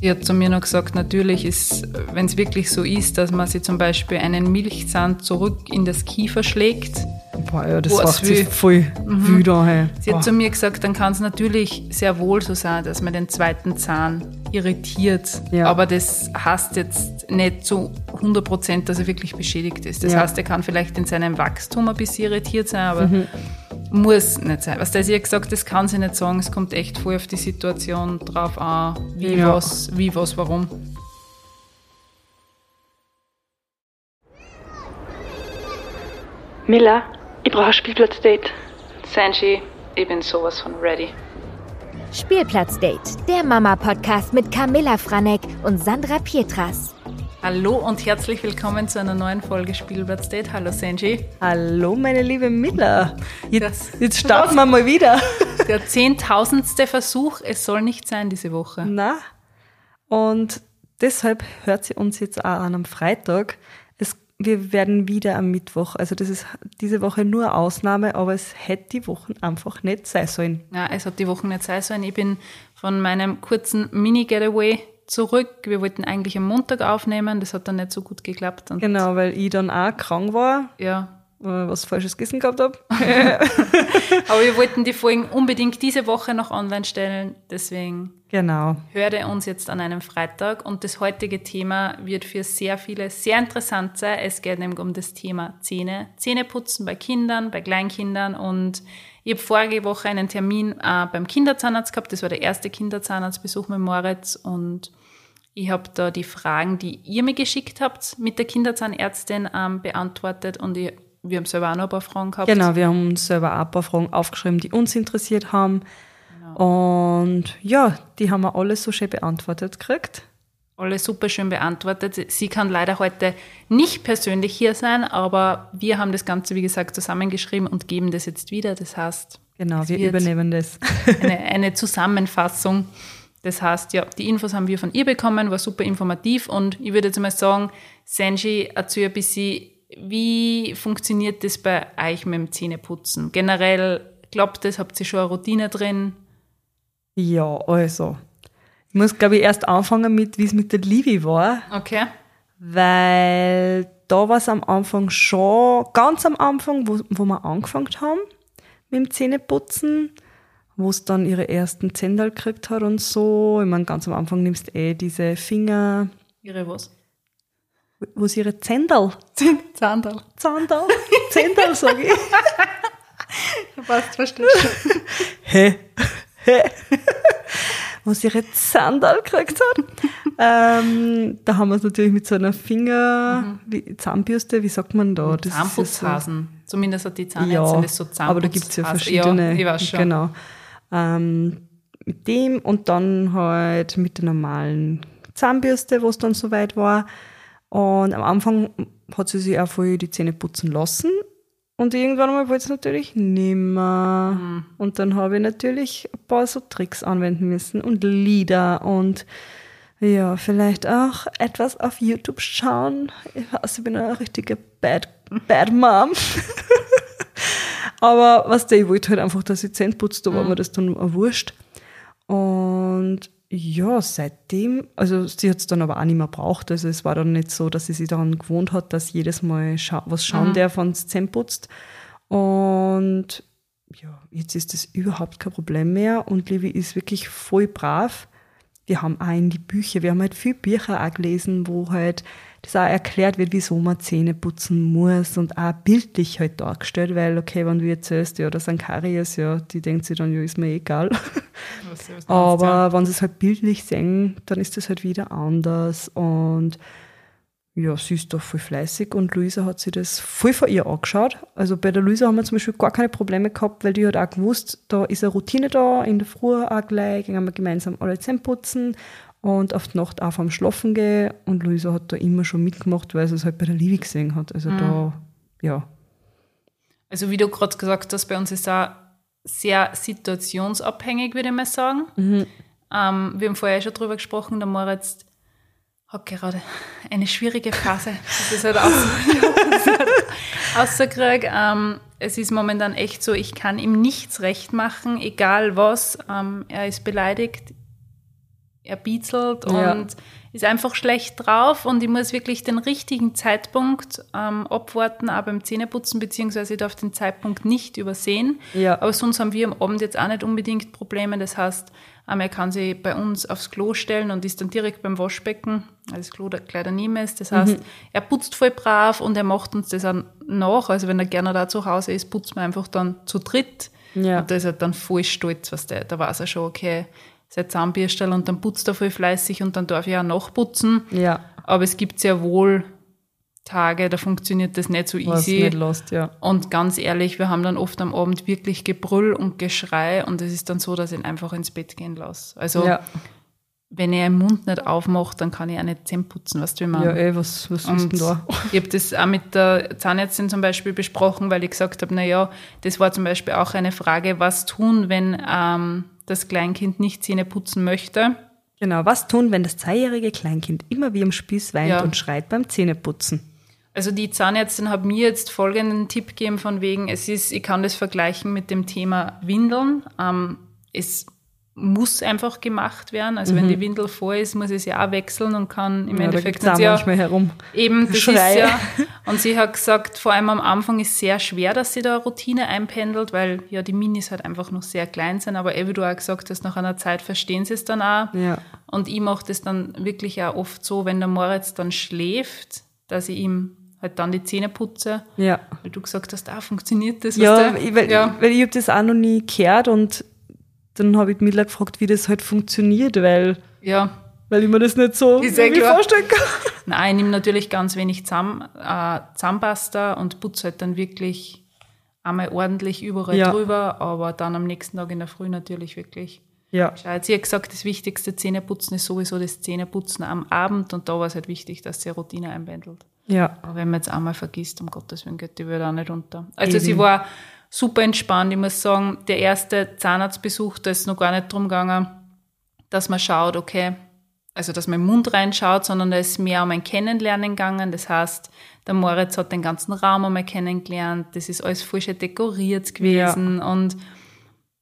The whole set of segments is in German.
Sie hat zu mir noch gesagt, natürlich ist, wenn es wirklich so ist, dass man sie zum Beispiel einen Milchzahn zurück in das Kiefer schlägt. Boah, ja, das macht sie voll mhm. wüder. Hey. Sie Boah. hat zu mir gesagt, dann kann es natürlich sehr wohl so sein, dass man den zweiten Zahn irritiert. Ja. Aber das heißt jetzt nicht zu 100 Prozent, dass er wirklich beschädigt ist. Das ja. heißt, er kann vielleicht in seinem Wachstum ein bisschen irritiert sein, aber mhm. Muss nicht sein. Was der sie hat gesagt, das kann sie nicht sagen. Es kommt echt voll auf die Situation drauf an, wie ja. was, wie was, warum. Miller, ich brauche ein Spielplatzdate. Sanji, ich bin sowas von ready. Spielplatzdate, der Mama-Podcast mit Camilla Franek und Sandra Pietras. Hallo und herzlich willkommen zu einer neuen Folge Spielplatzdate. Hallo Sanji. Hallo meine liebe Miller. Jetzt, jetzt starten wir mal wieder. Der zehntausendste Versuch, es soll nicht sein diese Woche. Na, und deshalb hört sie uns jetzt auch an am Freitag. Es, wir werden wieder am Mittwoch, also das ist diese Woche nur Ausnahme, aber es hätte die Wochen einfach nicht sein sollen. Ja, es hat die Wochen nicht sein sollen. Ich bin von meinem kurzen Mini-Getaway zurück. Wir wollten eigentlich am Montag aufnehmen, das hat dann nicht so gut geklappt. genau, weil ich dann auch krank war. Ja. Äh, was falsches Gessen gehabt habe. Aber wir wollten die Folgen unbedingt diese Woche noch online stellen, deswegen genau. hört uns jetzt an einem Freitag und das heutige Thema wird für sehr viele sehr interessant sein. Es geht nämlich um das Thema Zähne, Zähneputzen bei Kindern, bei Kleinkindern und ich habe vorige Woche einen Termin äh, beim Kinderzahnarzt gehabt. Das war der erste Kinderzahnarztbesuch mit Moritz und ich habe da die Fragen, die ihr mir geschickt habt, mit der Kinderzahnärztin ähm, beantwortet und ich wir haben selber auch noch ein paar Fragen gehabt. Genau, wir haben uns selber auch ein paar Fragen aufgeschrieben, die uns interessiert haben. Und ja, die haben wir alle so schön beantwortet gekriegt. Alle super schön beantwortet. Sie kann leider heute nicht persönlich hier sein, aber wir haben das Ganze, wie gesagt, zusammengeschrieben und geben das jetzt wieder. Das heißt, genau, wir übernehmen das. eine, eine Zusammenfassung. Das heißt, ja, die Infos haben wir von ihr bekommen, war super informativ und ich würde jetzt mal sagen, Senji, erzähl ein bisschen wie funktioniert das bei euch mit dem Zähneputzen? Generell, glaubt das, habt ihr schon eine Routine drin? Ja, also. Ich muss, glaube ich, erst anfangen mit, wie es mit der Livi war. Okay. Weil da war es am Anfang schon, ganz am Anfang, wo, wo wir angefangen haben mit dem Zähneputzen, wo es dann ihre ersten Zändal gekriegt hat und so. Ich meine, ganz am Anfang nimmst du eh diese Finger. Ihre was? wo sie ihre Zendal. Zandal. Zandal. Zendal, sage ich. Passt, verstehst du. Hä? Hä? Wo sie ihre Zandal gekriegt hat. ähm, da haben wir es natürlich mit so einer Finger, mhm. wie, Zahnbürste, wie sagt man da? Das Zahnputzhasen. So, Zumindest hat die Zahnärztin ja, das so Zahnputzhasen. aber da gibt es ja verschiedene. Ja, ich weiß schon. Genau. Ähm, mit dem und dann halt mit der normalen Zahnbürste, wo es dann soweit war. Und am Anfang hat sie sich auch voll die Zähne putzen lassen. Und irgendwann einmal wollte sie natürlich nimmer. Mhm. Und dann habe ich natürlich ein paar so Tricks anwenden müssen und Lieder und ja, vielleicht auch etwas auf YouTube schauen. Ich weiß, ich bin eine richtige Bad, Bad Mom. Aber was der, ich wollte halt einfach, dass ich Zähne putzt, da war mhm. mir das dann wurscht. Und ja, seitdem, also sie hat es dann aber auch nicht mehr braucht. Also es war dann nicht so, dass sie sich daran gewohnt hat, dass jedes Mal scha was schauen mhm. darf, wenn es Zähne putzt. Und ja, jetzt ist das überhaupt kein Problem mehr und Livi ist wirklich voll brav. Wir haben auch in die Bücher, wir haben halt viel Bücher auch gelesen, wo halt das auch erklärt wird, wieso man Zähne putzen muss und auch bildlich halt dargestellt, weil, okay, wenn du erzählst, ja, das sind Karies, ja, die denkt sich dann, ja, ist mir egal. Was, was Aber wenn sie es halt bildlich sehen, dann ist das halt wieder anders und ja, sie ist doch voll fleißig und Luisa hat sich das voll von ihr angeschaut. Also bei der Luisa haben wir zum Beispiel gar keine Probleme gehabt, weil die hat auch gewusst, da ist eine Routine da, in der Früh auch gleich, gehen wir gemeinsam alle Zähne putzen und auf die Nacht auch vom Schlafen gehen. Und Luisa hat da immer schon mitgemacht, weil sie es halt bei der Livi gesehen hat. Also mhm. da, ja. Also wie du gerade gesagt hast, bei uns ist auch sehr situationsabhängig, würde ich mal sagen. Mhm. Ähm, wir haben vorher schon drüber gesprochen, der Moritz hat gerade eine schwierige Phase. Das ist halt rausgekriegt. Ähm, es ist momentan echt so, ich kann ihm nichts recht machen, egal was. Ähm, er ist beleidigt, er bietzelt Ja. und ist einfach schlecht drauf und ich muss wirklich den richtigen Zeitpunkt ähm, abwarten, auch beim Zähneputzen, beziehungsweise ich darf den Zeitpunkt nicht übersehen. Ja. Aber sonst haben wir am Abend jetzt auch nicht unbedingt Probleme. Das heißt, ähm, er kann sich bei uns aufs Klo stellen und ist dann direkt beim Waschbecken, weil das Klo da gleich daneben ist. Das heißt, Mhm. er putzt voll brav und er macht uns das auch nach. Also wenn er gerne da zu Hause ist, putzt man einfach dann zu dritt. Ja. Und da ist er dann voll stolz, was der, da weiß er schon, okay, sein Zahnbürstel und dann putzt er voll fleißig und dann darf ich auch nachputzen. Ja, Aber es gibt sehr wohl Tage, da funktioniert das nicht so was easy. nicht lost, ja. Und ganz ehrlich, wir haben dann oft am Abend wirklich Gebrüll und Geschrei und es ist dann so, dass ich ihn einfach ins Bett gehen lasse. Also Ja, wenn er den Mund nicht aufmacht, dann kann ich auch nicht Zähne putzen, weißt du, wie man. ja ey, was, was ist denn da? Ich habe das auch mit der Zahnärztin zum Beispiel besprochen, weil ich gesagt habe, na ja, das war zum Beispiel auch eine Frage, was tun, wenn ähm, das Kleinkind nicht Zähne putzen möchte. Genau, was tun, wenn das zweijährige Kleinkind immer wie am Spieß weint Ja. und schreit beim Zähneputzen? Also die Zahnärztin hat mir jetzt folgenden Tipp gegeben von wegen, es ist, ich kann das vergleichen mit dem Thema Windeln. Ähm, es muss einfach gemacht werden. Also wenn die Windel voll ist, muss ich sie auch wechseln und kann im Mhm. Ja, da Endeffekt gibt's auch nicht ja, manchmal herum. Eben, das Schrei. ist ja. Und sie hat gesagt, vor allem am Anfang ist sehr schwer, dass sie da Routine einpendelt, weil ja die Minis halt einfach noch sehr klein sind. Aber wie du auch gesagt hast, nach einer Zeit verstehen sie es dann auch. Ja. Und ich mache das dann wirklich auch oft so, wenn der Moritz dann schläft, dass ich ihm halt dann die Zähne putze. Ja. Weil du gesagt hast, ah, funktioniert das? Ja, ich, weil, ja. weil ich habe das auch noch nie gehört und dann habe ich Mila gefragt, wie das halt funktioniert, weil, ja. weil ich mir das nicht so eh vorstellen kann. Nein, ich nehme natürlich ganz wenig Zahn, äh, Zahnpasta und putze halt dann wirklich einmal ordentlich überall Ja. drüber, aber dann am nächsten Tag in der Früh natürlich wirklich. Ja. gescheit. Sie hat gesagt, das wichtigste Zähneputzen ist sowieso das Zähneputzen am Abend und da war es halt wichtig, dass sie eine Routine einbändelt. Ja. Aber wenn man jetzt einmal vergisst, um Gottes Willen geht die Welt auch nicht unter. Also Eben. sie war super entspannt. Ich muss sagen, der erste Zahnarztbesuch, da ist noch gar nicht drum gegangen, dass man schaut, okay, also dass man im Mund reinschaut, sondern da ist mehr um ein Kennenlernen gegangen. Das heißt, der Moritz hat den ganzen Raum einmal kennengelernt. Das ist alles voll schön dekoriert gewesen und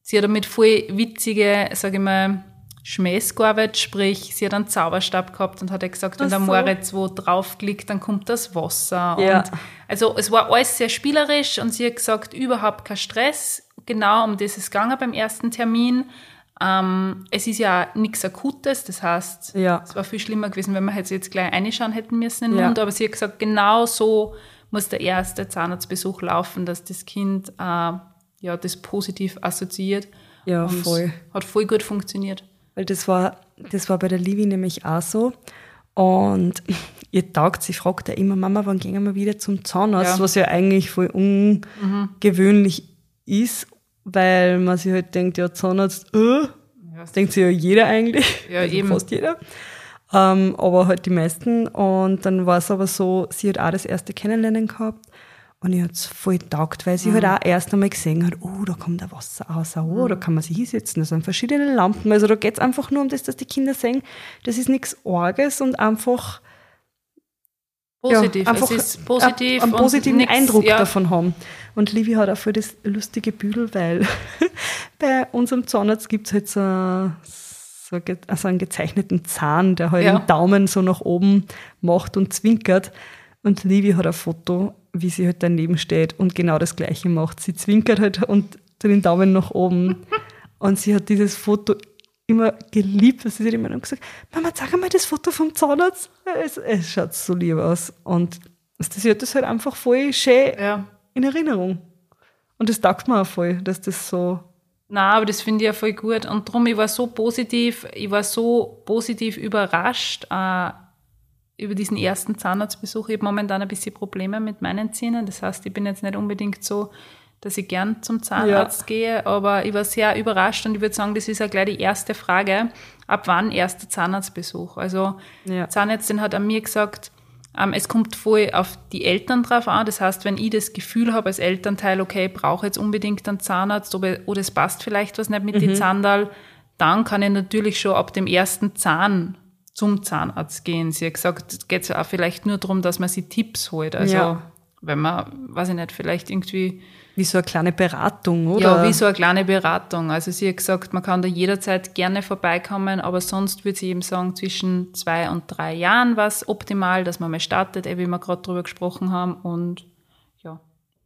sie hat damit voll witzige, sage ich mal, Schmähs gearbeitet, sprich, sie hat einen Zauberstab gehabt und hat gesagt, wenn der so. Moritz wo draufklickt, dann kommt das Wasser. Ja. Und also es war alles sehr spielerisch und sie hat gesagt, überhaupt kein Stress. Genau um das ist es gegangen beim ersten Termin. Ähm, es ist ja nichts Akutes, das heißt, Ja. es war viel schlimmer gewesen, wenn wir halt jetzt gleich reinschauen hätten müssen in den Ja. Mund, aber sie hat gesagt, genau so muss der erste Zahnarztbesuch laufen, dass das Kind äh, ja, das positiv assoziiert. Ja, Und voll. Hat voll gut funktioniert. Weil das war, das war bei der Livi nämlich auch so. Und ihr taugt, sie fragt ja immer, Mama, wann gehen wir wieder zum Zahnarzt? Ja. Was ja eigentlich voll ungewöhnlich ist, weil man sich halt denkt, ja, Zahnarzt, äh, Ja, denkt sich ja jeder eigentlich. Ja, also eben. Fast jeder. Ähm, aber halt die meisten. Und dann war es aber so, sie hat auch das erste Kennenlernen gehabt. Und ich hat es voll taugt, weil sie Mhm. halt auch erst einmal gesehen hat, oh, da kommt ein Wasser raus, oh, Mhm. da kann man sich hinsetzen, da sind verschiedene Lampen. Also da geht es einfach nur um das, dass die Kinder sehen, das ist nichts Orges und einfach, positiv. ja, einfach es ist positiv. einen und positiven nix- Eindruck ja, davon haben. Und Livi hat auch voll das lustige Büdel, weil bei unserem Zahnarzt gibt es halt so, so, also einen gezeichneten Zahn, der halt Ja. den Daumen so nach oben macht und zwinkert. Und Livi hat ein Foto, wie sie halt daneben steht und genau das Gleiche macht. Sie zwinkert halt und den Daumen nach oben. und sie hat dieses Foto immer geliebt. Also sie hat immer noch gesagt, Mama, zeig mal das Foto vom Zahnarzt. Es, es schaut so lieb aus. Und sie hat das halt einfach voll schön ja. in Erinnerung. Und das taugt mir auch voll, dass das so, Na, aber das finde ich ja voll gut. Und darum, ich war so positiv, ich war so positiv überrascht äh, über diesen ersten Zahnarztbesuch. Ich habe momentan ein bisschen Probleme mit meinen Zähnen. Das heißt, ich bin jetzt nicht unbedingt so, dass ich gern zum Zahnarzt gehe, aber ich war sehr überrascht und ich würde sagen, das ist ja gleich die erste Frage. Ab wann erster Zahnarztbesuch? Also, Ja. Zahnärztin hat an mir gesagt, ähm, es kommt voll auf die Eltern drauf an. Das heißt, wenn ich das Gefühl habe als Elternteil, okay, ich brauche jetzt unbedingt einen Zahnarzt oder, oder es passt vielleicht was nicht mit Mhm. den Zahndal, dann kann ich natürlich schon ab dem ersten Zahn zum Zahnarzt gehen. Sie hat gesagt, es geht ja auch vielleicht nur darum, dass man sich Tipps holt. Also Ja. wenn man, weiß ich nicht, vielleicht irgendwie Wie so eine kleine Beratung, oder? Ja, wie so eine kleine Beratung. Also sie hat gesagt, man kann da jederzeit gerne vorbeikommen, aber sonst würde sie eben sagen, zwischen zwei und drei Jahren war es optimal, dass man mal startet, eh, wie wir gerade drüber gesprochen haben, und ja,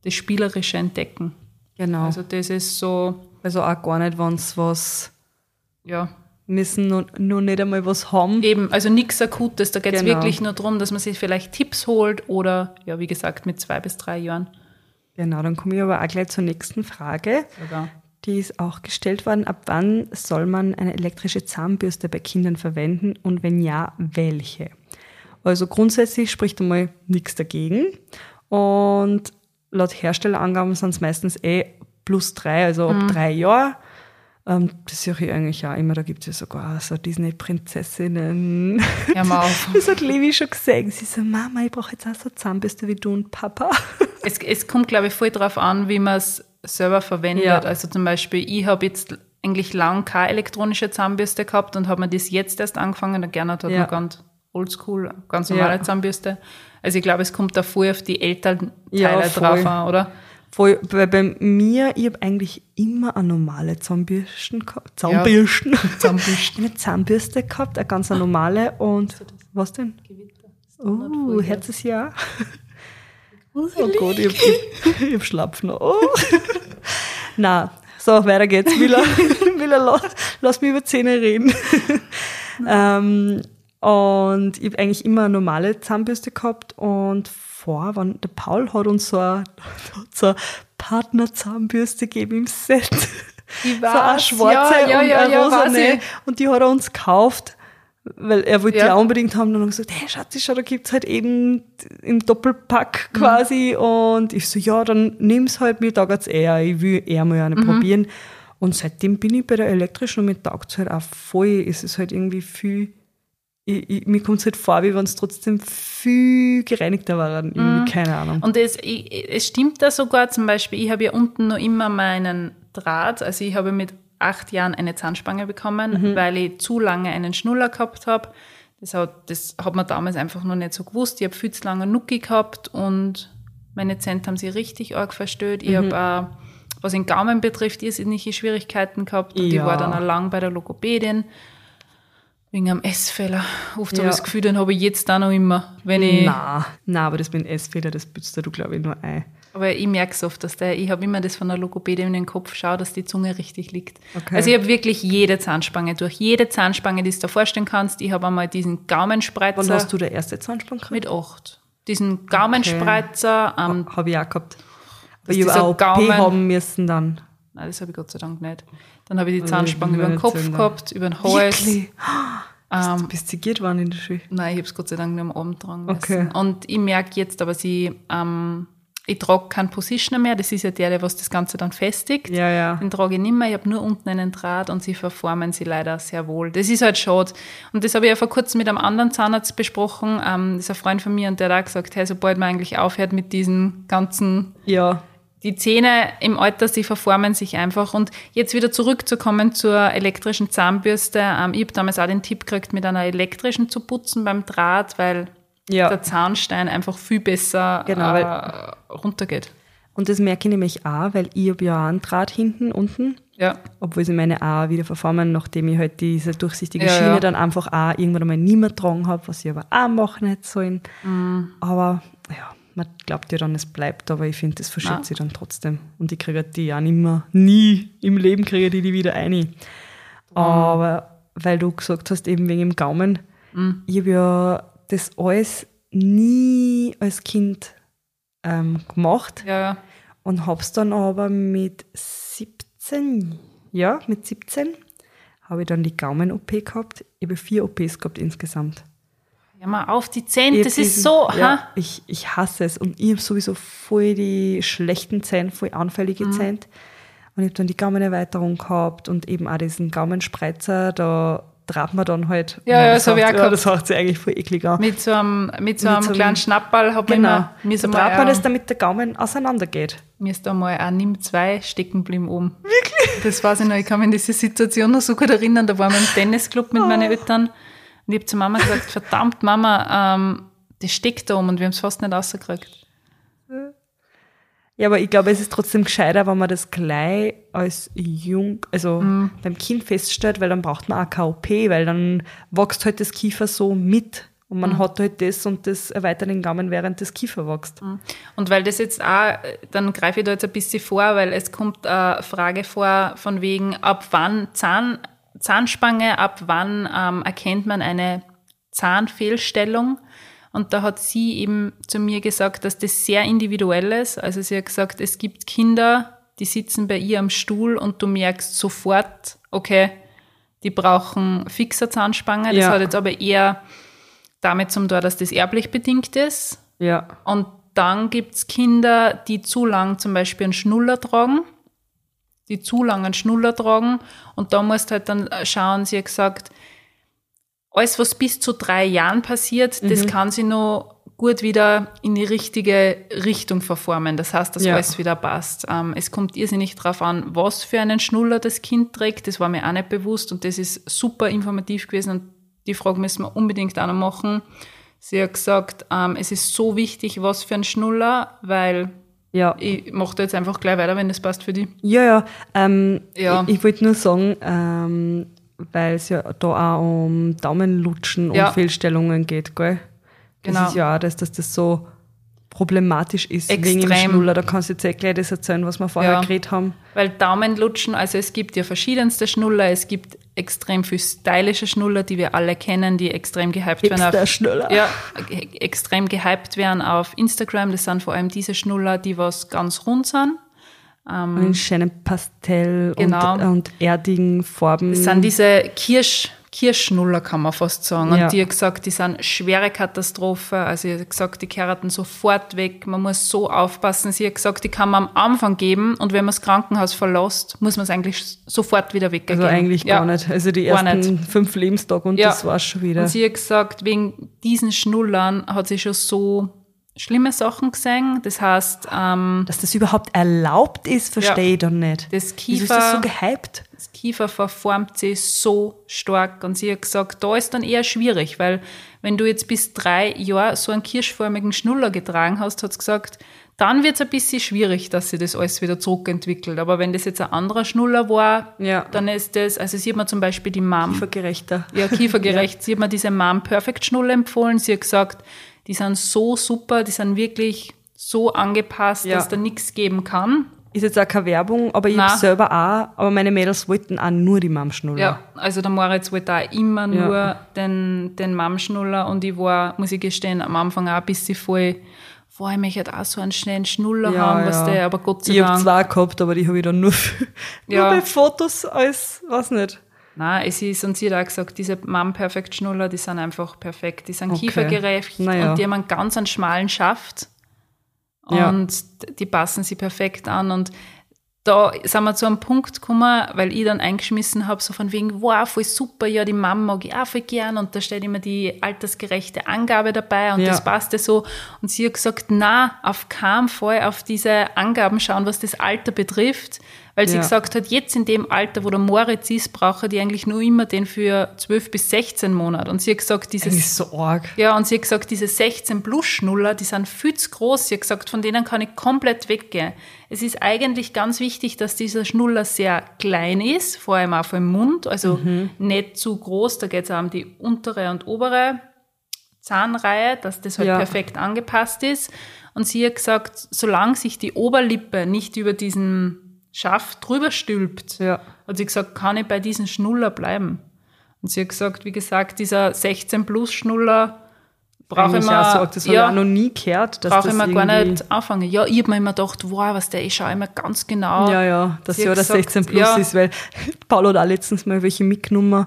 das spielerische Entdecken. Genau. Also das ist so, Also auch gar nicht, wenn sie was ja, müssen, noch, noch nicht einmal was haben. eben, also nichts Akutes. Da geht es Genau. wirklich nur darum, dass man sich vielleicht Tipps holt oder, ja, wie gesagt, mit zwei bis drei Jahren Genau, dann komme ich aber auch gleich zur nächsten Frage. sogar. Die ist auch gestellt worden. Ab wann soll man eine elektrische Zahnbürste bei Kindern verwenden und wenn ja, welche? Also grundsätzlich spricht einmal nichts dagegen. Und laut Herstellerangaben sind es meistens eh plus drei, also ab drei Jahren. Ähm, das sehe ich eigentlich auch immer. Da gibt es ja sogar so Disney-Prinzessinnen. Hör mal auf. Das hat Levi schon gesagt. Sie so, Mama, ich brauche jetzt auch so Zahnbürste wie du und Papa. Es, es kommt, glaube ich, voll darauf an, wie man es selber verwendet. Ja. Also zum Beispiel, ich habe jetzt eigentlich lang keine elektronische Zahnbürste gehabt und habe mir das jetzt erst angefangen. Der Gernot hat Ja. noch ganz oldschool, ganz normale Ja. Zahnbürste. Also ich glaube, es kommt da voll auf die Elternteile Ja, drauf an, oder? Voll, weil bei mir, ich habe eigentlich immer eine normale Zahnbürsten gehabt. Zahnbürsten. Zahnbürsten. eine Zahnbürste gehabt, eine ganz normale und was denn? Oh, Herzes Jahr. Oh Gott, ich hab, ich, ich hab Schlapfen. Oh. Na, so, weiter geht's. Willa, Willa lass, lass mich über Zähne reden. ähm, und ich habe eigentlich immer eine normale Zahnbürste gehabt und vor, wann der Paul hat uns so eine, so eine Partnerzahnbürste gegeben im Set. Ich So eine weiß, schwarze ja, ja, und ja, eine ja, rosane. weiß. Und die hat er uns gekauft, weil er wollte Ja. die auch unbedingt haben. Und dann haben gesagt, hey Schatzi, schau, da gibt's halt eben im Doppelpack Mhm. quasi. Und ich so, ja, dann nimm's halt, mir taugt eher. Ich will eher mal eine Mhm. probieren. Und seitdem bin ich bei der elektrischen und mir taugt's halt auch voll. Es ist halt irgendwie viel, ich, ich, mir kommt's halt vor, wie wenn es trotzdem viel gereinigter waren. Irgendwie, keine Ahnung. Mhm. Und es, ich, es stimmt da sogar zum Beispiel, ich habe ja unten noch immer meinen Draht, also ich habe mit acht Jahren eine Zahnspange bekommen, Mhm. weil ich zu lange einen Schnuller gehabt habe. Das hat, das hat man damals einfach noch nicht so gewusst. Ich habe viel zu lange Nucki gehabt und meine Zähne haben sich richtig arg verstört. Ich Mhm. habe auch, was den Gaumen betrifft, irrsinnige Schwierigkeiten gehabt und ich Ja. war dann auch lang bei der Logopädin. Wegen einem Essfehler. Oft habe Ja. ich das Gefühl, den habe ich jetzt auch noch immer. Wenn ich, Na, na, aber das mit dem Essfehler, das bützt du, glaube ich, nur ein. Aber ich merke es oft, dass der, ich habe immer das von der Logopädin in den Kopf, schau, dass die Zunge richtig liegt. Okay. Also ich habe wirklich jede Zahnspange durch. Jede Zahnspange, die du dir vorstellen kannst. Ich habe einmal diesen Gaumenspreizer Wann hast du der erste Zahnspann gehabt? mit acht. Diesen Gaumenspreizer, ähm, Habe ich auch gehabt. Aber ich habe auch Gaumen- haben müssen dann. nein, das habe ich Gott sei Dank nicht. Dann habe ich die Also, Zahnspange über den Kopf nicht sagen, gehabt, über den Hals. Wirklich? Ähm, Du bist zigiert worden in der Schule. Nein, ich habe es Gott sei Dank nur am Abend müssen. Okay. Und ich merke jetzt aber, sie, ähm, ich trage keinen Positioner mehr. Das ist ja der, der was das Ganze dann festigt. Ja, ja. Den trage ich nicht mehr. Ich habe nur unten einen Draht und sie verformen sie leider sehr wohl. Das ist halt schade. Und das habe ich ja vor kurzem mit einem anderen Zahnarzt besprochen. Ähm, das ist ein Freund von mir und der hat auch gesagt, hey, sobald man eigentlich aufhört mit diesen ganzen Ja. Die Zähne im Alter, sie verformen sich einfach. Und jetzt wieder zurückzukommen zur elektrischen Zahnbürste. Ähm, ich habe damals auch den Tipp gekriegt, mit einer elektrischen zu putzen beim Draht, weil Ja. der Zahnstein einfach viel besser Genau, äh, runtergeht. Und das merke ich nämlich auch, weil ich habe ja auch einen Draht hinten, unten. Ja. Obwohl sie meine auch wieder verformen, nachdem ich halt diese durchsichtige Ja, Schiene ja. dann einfach auch irgendwann einmal nicht mehr getragen habe, was ich aber auch machen hätte sollen. Mhm. Aber ja, man glaubt ja dann, es bleibt, aber ich finde, das verschiebt sich dann trotzdem. Und ich kriege die ja nicht mehr, nie im Leben kriege ich die, wieder ein. Aber weil du gesagt hast, eben wegen dem Gaumen, Mhm. ich habe ja das alles nie als Kind ähm, gemacht Ja, ja. und hab's dann aber mit 17, ja, mit 17 habe ich dann die Gaumen-OP gehabt. Ich habe vier OPs gehabt insgesamt. Ja, mal auf die Zähne, das ist so, ja, ha? ich, ich hasse es und ich habe sowieso voll die schlechten Zähne, voll anfällige Mhm. Zähne. Und ich habe dann die Gaumenerweiterung gehabt und eben auch diesen Gaumenspreizer, da trabt man dann halt. Ja, ja, das hab ich auch gehabt. das hört sich eigentlich voll eklig an. Mit so einem, mit so Mit einem so kleinen Schnappball hat man genau. immer, mir ist Da einmal, trabt man das, damit der Gaumen auseinandergeht. Mir ist da mal ein Nimm 2 stecken geblieben oben. Wirklich? Das weiß ich noch. Ich kann mich an diese Situation noch so gut erinnern. Da waren wir im Tennisclub mit meinen Eltern. Und ich habe zu Mama gesagt, verdammt Mama, ähm, das steckt da oben und wir haben es fast nicht rausgekriegt. Ja, aber ich glaube, es ist trotzdem gescheiter, wenn man das gleich als jung, also Mhm. beim Kind feststellt, weil dann braucht man auch KOP, weil dann wächst halt das Kiefer so mit und Mhm. man hat halt das und das erweitert den Gaumen, während das Kiefer wächst. Und weil das jetzt auch, dann greife ich da jetzt ein bisschen vor, weil es kommt eine Frage vor, von wegen, ab wann Zahn, Zahnspange, ab wann ähm, erkennt man eine Zahnfehlstellung? Und da hat sie eben zu mir gesagt, dass das sehr individuell ist. Also sie hat gesagt, es gibt Kinder, die sitzen bei ihr am Stuhl und du merkst sofort, okay, die brauchen fixer Zahnspange. Das Ja. hat jetzt aber eher damit zum tun, dass das erblich bedingt ist. Ja. Und dann gibt's Kinder, die zu lang zum Beispiel einen Schnuller tragen, die zu lang einen Schnuller tragen. Und da musst halt dann schauen, sie hat gesagt, alles, was bis zu drei Jahren passiert, Mhm. das kann sie noch gut wieder in die richtige Richtung verformen. Das heißt, dass Ja. alles wieder passt. Ähm, es kommt irrsinnig drauf an, was für einen Schnuller das Kind trägt. Das war mir auch nicht bewusst und das ist super informativ gewesen und die Frage müssen wir unbedingt auch noch machen. Sie hat gesagt, ähm, es ist so wichtig, was für ein Schnuller, weil Ja. ich mache da jetzt einfach gleich weiter, wenn das passt für die. Ja, ja. Ähm, Ja. Ich, ich wollte nur sagen, ähm, weil es ja da auch um Daumenlutschen Ja. und Fehlstellungen geht, gell? Das Genau. ist ja auch das, dass das so problematisch ist wegen dem Extrem. Schnuller. Da kannst du jetzt eh gleich das erzählen, was wir vorher Ja. geredet haben. Weil Daumenlutschen, also es gibt ja verschiedenste Schnuller, es gibt extrem viel stylische Schnuller, die wir alle kennen, die extrem gehypt werden. Auf, Hipster-Schnuller. ja, extrem gehypt werden auf Instagram. Das sind vor allem diese Schnuller, die was ganz rund sind. In schönen Pastell Genau. und, und erdigen Farben. Das sind diese Kirsch, Kirschschnuller, kann man fast sagen. Und Ja. die hat gesagt, die sind schwere Katastrophe. Also, sie hat gesagt, die kehrten sofort weg. Man muss so aufpassen. Sie hat gesagt, die kann man am Anfang geben und wenn man das Krankenhaus verlässt, muss man es eigentlich sofort wieder weggeben. also eigentlich Ja. gar nicht. Also die ersten fünf Lebenstage und Ja. das war's schon wieder. Und sie hat gesagt, wegen diesen Schnullern hat sie schon so schlimme Sachen gesehen. Das heißt, ähm, Dass das überhaupt erlaubt ist, verstehe ich dann nicht. das Wieso ist das so Kiefer, gehypt? das Kiefer verformt sich so stark. Und sie hat gesagt, da ist dann eher schwierig, weil wenn du jetzt bis drei Jahre so einen kirschförmigen Schnuller getragen hast, hat sie gesagt, dann wird es ein bisschen schwierig, dass sich das alles wieder zurückentwickelt. Aber wenn das jetzt ein anderer Schnuller war, Ja. dann ist das, also sie hat mir zum Beispiel die Mom Kiefergerechter. ja, kiefergerecht. Sie hat mir diese Mom Perfect Schnuller empfohlen. Sie hat gesagt, die sind so super, die sind wirklich so angepasst, Ja. dass da nichts geben kann. Ist jetzt auch keine Werbung, aber ich Nein. habe selber auch, aber meine Mädels wollten auch nur die Mamschnuller. Ja, also der Moritz wollte auch immer Ja. nur den, den Mom-Schnuller und ich war, muss ich gestehen, am Anfang auch ein bisschen voll, boah, ich möchte auch so einen schnellen Schnuller haben, was der, aber Gott sei Ich habe Dank. zwei gehabt, aber die habe ich dann nur, für, Ja. nur bei Fotos als, weiß nicht. Nein, es ist, und sie hat auch gesagt, diese Mom Perfect Schnuller, die sind einfach perfekt. Die sind Okay. kiefergerecht Naja. und die haben einen ganz einen schmalen Schaft. Ja. Und die passen sie perfekt an. Und da sind wir zu einem Punkt gekommen, weil ich dann eingeschmissen habe, so von wegen, wow, voll super, ja, die Mama mag ich auch voll gern und da steht immer die altersgerechte Angabe dabei und Ja. das passte so. Und sie hat gesagt, na, auf keinen Fall auf diese Angaben schauen, was das Alter betrifft, weil sie Ja. gesagt hat, jetzt in dem Alter, wo der Moritz ist, brauche die eigentlich nur immer den für 12 bis 16 Monate. Und sie hat gesagt, Das dieses ist so arg. ja, und sie hat gesagt, diese 16 plus Schnuller, die sind viel zu groß. Sie hat gesagt, von denen kann ich komplett weggehen. Es ist eigentlich ganz wichtig, dass dieser Schnuller sehr klein ist, vor allem auch vom Mund, also nicht zu groß. Da geht es auch um die untere und obere Zahnreihe, dass das halt Ja. perfekt angepasst ist. Und sie hat gesagt, solange sich die Oberlippe nicht über diesen Schaft drüber stülpt, Ja. hat sie gesagt, kann ich bei diesem Schnuller bleiben. Und sie hat gesagt, wie gesagt, dieser 16 plus Schnuller brauche ich mir, auch so arg. Das ja, noch nie gehört. Dass brauche das ich mir gar nicht anfangen. Ja, ich habe mir immer gedacht, wow, was der, ich schaue immer ganz genau. Ja, ja, dass ja das gesagt, 16 plus ja. ist, weil Paul hat auch letztens mal welche mitgenommen. Und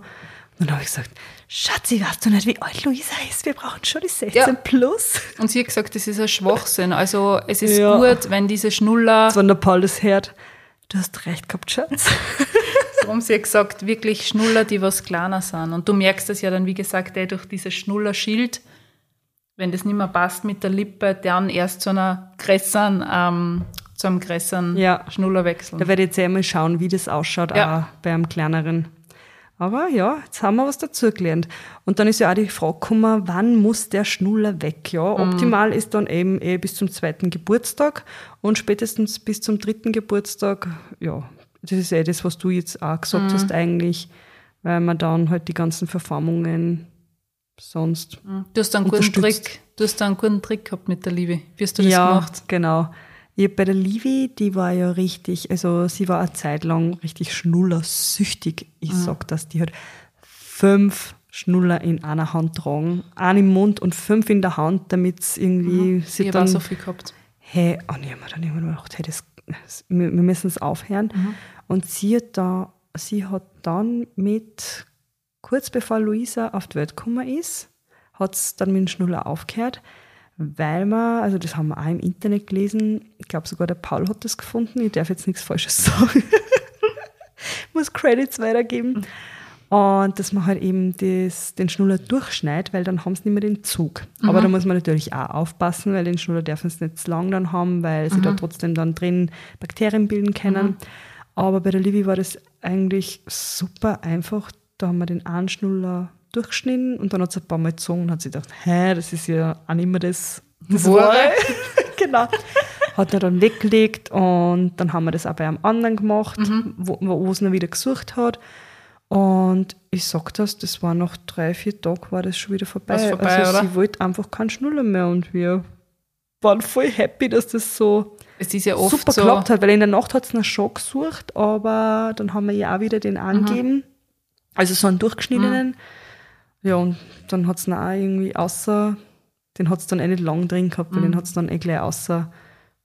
dann habe ich gesagt, Schatzi, weißt du nicht, wie alt Luisa ist? Wir brauchen schon die 16 Ja. plus. Und sie hat gesagt, das ist ein Schwachsinn. Also es ist Ja. gut, wenn diese Schnuller, Wenn der Paul das hört, du hast recht gehabt, Schatz. darum sie hat gesagt, wirklich Schnuller, die was kleiner sind. Und du merkst das ja dann, wie gesagt, eh durch dieses Schnullerschild, wenn das nicht mehr passt mit der Lippe, dann erst zu einer größeren, ähm, zu einem größeren Ja. Schnuller wechseln. Da werde ich jetzt einmal schauen, wie das ausschaut, Ja. auch bei einem kleineren. Aber ja, jetzt haben wir was dazugelernt. Und dann ist ja auch die Frage gekommen, wann muss der Schnuller weg? Ja, Mhm. optimal ist dann eben eh bis zum zweiten Geburtstag und spätestens bis zum dritten Geburtstag, ja, das ist eh das, was du jetzt auch gesagt Mhm. hast eigentlich, weil man dann halt die ganzen Verformungen sonst Du hast da einen guten. Trick. Du hast einen guten Trick gehabt mit der Liebe. Wie hast du das ja, gemacht? genau. Ich bei der Livi, die war ja richtig, also sie war eine Zeit lang richtig schnullersüchtig. Ich sag das, die hat fünf Schnuller in einer Hand tragen, einen im Mund und fünf in der Hand, damit es irgendwie sie Ich dann so viel gehabt. hey, oh nee, man dann immer gedacht, hey, das, wir, wir müssen es aufhören. Und sie hat da, sie hat dann mit, kurz bevor Luisa auf die Welt gekommen ist, hat es dann mit dem Schnuller aufgehört, weil man, also das haben wir auch im Internet gelesen, ich glaube sogar der Paul hat das gefunden, ich darf jetzt nichts Falsches sagen, muss Credits weitergeben. Und dass man halt eben das, den Schnuller durchschneidet, weil dann haben sie nicht mehr den Zug. Aber da muss man natürlich auch aufpassen, weil den Schnuller dürfen sie nicht zu lang dann haben, weil sie da trotzdem dann drin Bakterien bilden können. Aber bei der Livi war das eigentlich super einfach. Da haben wir den einen Schnuller durchgeschnitten und dann hat sie ein paar Mal gezogen und hat sie gedacht, hä, das ist ja auch nicht mehr das, das Wahre. Genau. Hat er dann weggelegt und dann haben wir das auch bei einem anderen gemacht, wo, wo es noch wieder gesucht hat. Und ich sag das, das war nach drei, vier Tagen war das schon wieder vorbei. Vorbei, also oder? sie wollte einfach keinen Schnuller mehr und wir waren voll happy, dass das so ja super so. geklappt hat, weil in der Nacht hat es noch schon gesucht, aber dann haben wir ja auch wieder den Mhm. angegeben. Also so einen durchgeschnittenen. Ja, und dann hat es noch auch irgendwie außer, den hat es dann eh nicht lang drin gehabt, Mhm. weil den hat es dann eh gleich außer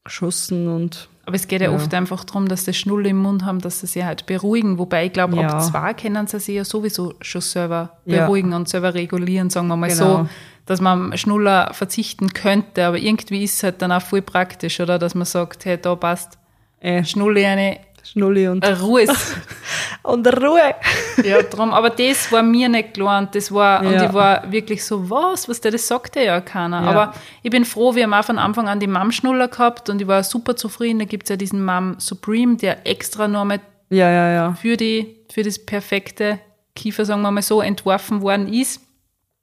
geschossen und Aber es geht ja, Ja. oft einfach darum, dass sie Schnulle im Mund haben, dass sie sich halt beruhigen. Wobei ich glaube, Ja. ab zwei können sie sich ja sowieso schon selber Ja. beruhigen und selber regulieren, sagen wir mal Genau. so, dass man am Schnuller verzichten könnte. Aber irgendwie ist es halt dann auch voll praktisch, oder? Dass man sagt, hey, da passt äh, Schnulle eine Schnulli und, Ruhe. ist. und Ruhe. ja, drum. Aber das war mir nicht klar und das war, und Ja. ich war wirklich so, was, was der, das sagte ja keiner. Ja. Aber ich bin froh, wir haben auch von Anfang an die Mom-Schnuller gehabt und ich war super zufrieden. Da gibt's ja diesen Mom Supreme, der extra mit Ja, ja, ja. für, die, für das perfekte Kiefer, sagen wir mal so, entworfen worden ist.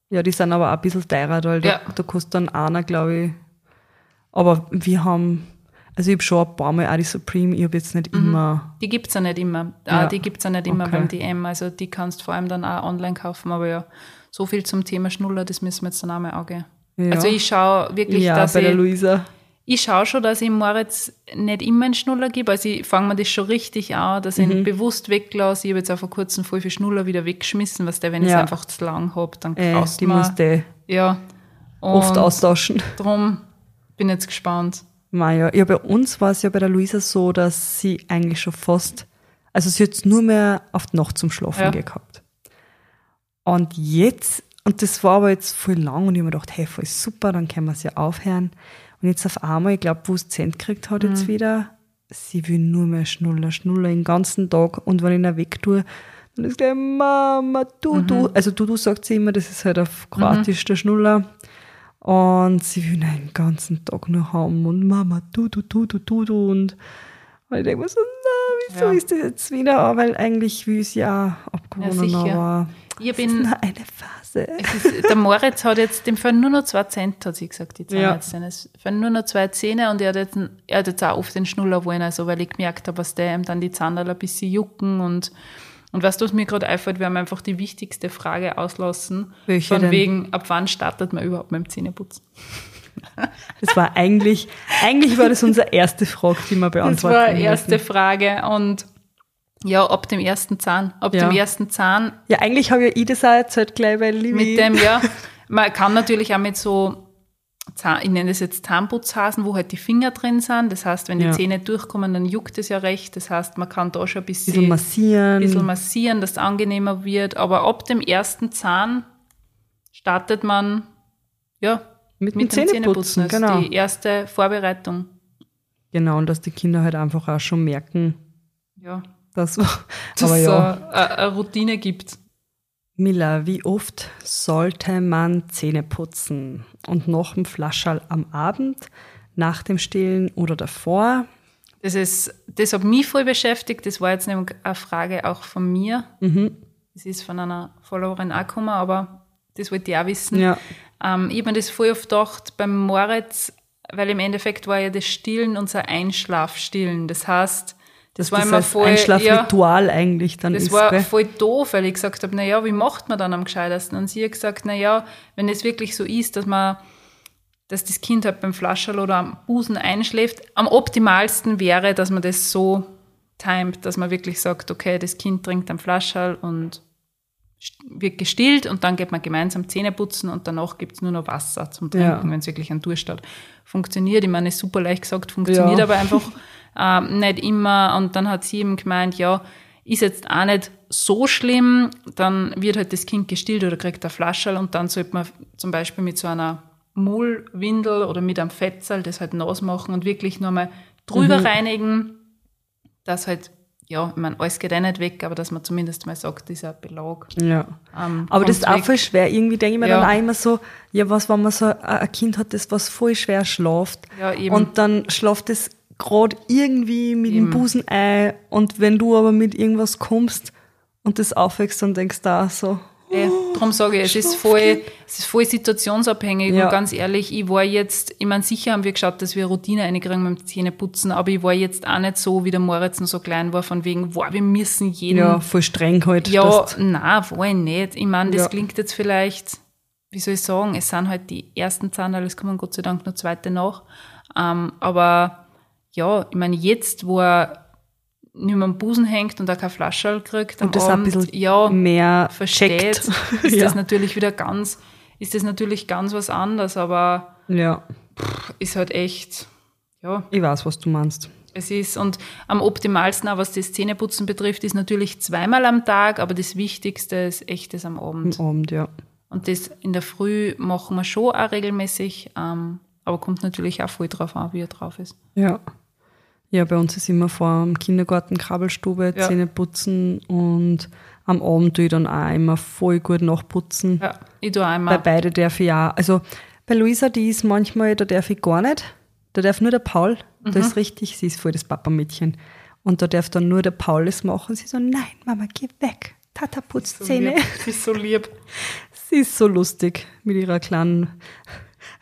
Ja, die sind aber auch ein bisschen teurer, weil Ja. da, da kostet dann einer, glaube ich. Aber wir haben, also ich habe schon ein paar Mal auch die Supreme, ich habe jetzt nicht immer. Die gibt's ja nicht immer. Ja. Ah, die gibt's ja nicht immer Okay. beim DM. Also die kannst vor allem dann auch online kaufen. Aber ja, so viel zum Thema Schnuller, das müssen wir jetzt dann auch mal angehen. Ja. Also ich schaue wirklich, ja, dass bei der ich, Luisa. ich schaue schon, dass ich Moritz nicht immer einen Schnuller gebe. Also ich fange mir das schon richtig an, dass ich Mhm. ihn bewusst weglasse. Ich habe jetzt auch vor kurzem voll viel Schnuller wieder weggeschmissen, was der, wenn ich es Ja. einfach zu lang habe, dann Äh, graust die mir. musst du Ja. oft austauschen. Drum bin jetzt gespannt. Maja, ja, bei uns war es ja bei der Luisa so, dass sie eigentlich schon fast, also sie hat nur mehr auf die Nacht zum Schlafen Ja. gehabt. Und jetzt, und das war aber jetzt voll lang und ich habe mir gedacht, hey, voll super, dann können wir es ja aufhören. Und jetzt auf einmal, ich glaube, wo es Cent gekriegt hat Mhm. jetzt wieder, sie will nur mehr Schnuller, Schnuller den ganzen Tag und wenn ich ihn weg tue, dann ist gleich Mama, du, Mhm. du. Also du, du sagt sie immer, das ist halt auf Kroatisch der Schnuller. Und sie will ihn den ganzen Tag nur haben und Mama, du, du, du, du, du, du. Und, und ich denke mir so, na, wieso Ja. ist das jetzt wieder? Weil eigentlich will sie ja abgewonnen, Ja, aber Ich es ist bin, nur eine Phase. ist, der Moritz hat jetzt, dem fallen nur noch zwei Cent, hat sie gesagt, die Zahnärztin. Es fallen nur noch zwei Zähne und er hat jetzt, er hat jetzt auch oft den Schnuller wollen, also weil ich gemerkt habe, dass der ihm dann die Zahnräder ein bisschen jucken und, und weißt du, was mir gerade einfällt, wir haben einfach die wichtigste Frage auslassen. Welche von denn? wegen, ab wann startet man überhaupt mit dem Zähneputzen? Das war eigentlich, eigentlich war das unsere erste Frage, die wir Das beantworten war die erste müssen. Frage und ja, ab dem ersten Zahn. Ab Ja. dem ersten Zahn Ja, eigentlich habe ja ich das auch erzählt gleich, weil Livi, mit dem, ja. Man kann natürlich auch mit so, ich nenne das jetzt Zahnputzhasen, wo halt die Finger drin sind. Das heißt, wenn die Ja. Zähne durchkommen, dann juckt es ja recht. Das heißt, man kann da schon ein bisschen, bisschen massieren. bisschen massieren, dass es angenehmer wird. Aber ab dem ersten Zahn startet man, ja, Mit mit dem Zähneputzen, Zähneputzen. Das ist genau. die erste Vorbereitung. Genau, und dass die Kinder halt einfach auch schon merken, Ja, dass, dass es ja. eine, eine Routine gibt. Miller, wie oft sollte man Zähne putzen? Und noch ein Flaschall am Abend, nach dem Stillen oder davor? Das ist, das hat mich voll beschäftigt. Das war jetzt nämlich eine Frage auch von mir. Das ist von einer Followerin auch gekommen, aber das wollte ich auch wissen. Ja. Ähm, ich habe mir das voll oft gedacht beim Moritz, weil im Endeffekt war ja das Stillen unser Einschlafstillen. Das heißt, das, Das war das immer als voll. Ja, Einschlafritual eigentlich dann das ist. war gell? voll doof, weil ich gesagt habe, naja, wie macht man dann am gescheitesten? Und sie hat gesagt, naja, wenn es wirklich so ist, dass man, dass das Kind halt beim Flascherl oder am Busen einschläft, am optimalsten wäre, dass man das so timet, dass man wirklich sagt, okay, das Kind trinkt am Flascherl und wird gestillt und dann geht man gemeinsam Zähne putzen und danach gibt's nur noch Wasser zum Trinken, Ja. wenn es wirklich ein Durst hat. Funktioniert, ich meine, ist super leicht gesagt, funktioniert Ja. aber einfach ähm, nicht immer. Und dann hat sie eben gemeint, ja, ist jetzt auch nicht so schlimm, dann wird halt das Kind gestillt oder kriegt eine Flasche und dann sollte man zum Beispiel mit so einer Mullwindel oder mit einem Fettzal das halt nass machen und wirklich nur mal drüber Mhm. reinigen, dass halt, ja, ich meine, alles geht eh nicht weg, aber dass man zumindest mal sagt, dieser Belag. Ja. ähm, Aber das ist kommt auch weg. voll schwer. Irgendwie denke ich mir Ja. dann auch immer so, ja, was, wenn man so ein ein Kind hat, das was voll schwer schlaft. Ja, eben. Und dann schlaft es gerade irgendwie mit Eben. dem Busen ein. Und wenn du aber mit irgendwas kommst und das aufwächst, dann denkst du auch so, Eh, darum sage ich, es ist voll, es ist voll situationsabhängig Ja. und ganz ehrlich, ich war jetzt, ich meine, sicher haben wir geschaut, dass wir Routine reinkriegen mit dem Zähneputzen, aber ich war jetzt auch nicht so, wie der Moritz noch so klein war, von wegen, wow, wir müssen jeden, ja, voll streng halt. ja, nein, war ich nicht. Ich meine, das Ja. klingt jetzt vielleicht, wie soll ich sagen, es sind halt die ersten Zahnräder, es kommen Gott sei Dank noch zweite nach, ähm, aber ja, ich meine, jetzt, wo er nicht mehr am Busen hängt und auch keine Flasche kriegt, am und das auch ein Abend, bisschen ja, mehr versteht, checkt. ist ja. das natürlich wieder ganz, ist das natürlich ganz was anderes, aber ja, ist halt echt, ja, ich weiß, was du meinst. es ist, und am optimalsten auch, was das Zähneputzen betrifft, ist natürlich zweimal am Tag, aber das Wichtigste ist echt das am Abend. Am Abend, ja. Und das in der Früh machen wir schon auch regelmäßig, ähm, aber kommt natürlich auch voll drauf an, wie er drauf ist. Ja. Ja, bei uns ist immer vor dem Kindergarten Krabbelstube, Ja. Zähne putzen und am Abend tue ich dann auch immer voll gut nachputzen. Ja, ich tue Bei einmal. beide darf ich auch. Also bei Luisa, die ist manchmal, da darf ich gar nicht. Da darf nur der Paul. Mhm. Das ist richtig, sie ist voll das Papamädchen. Und da darf dann nur der Paul das machen. Sie so, nein, Mama, geh weg. Tata putzt So Zähne. lieb. Sie ist so lieb. Sie ist so lustig mit ihrer kleinen,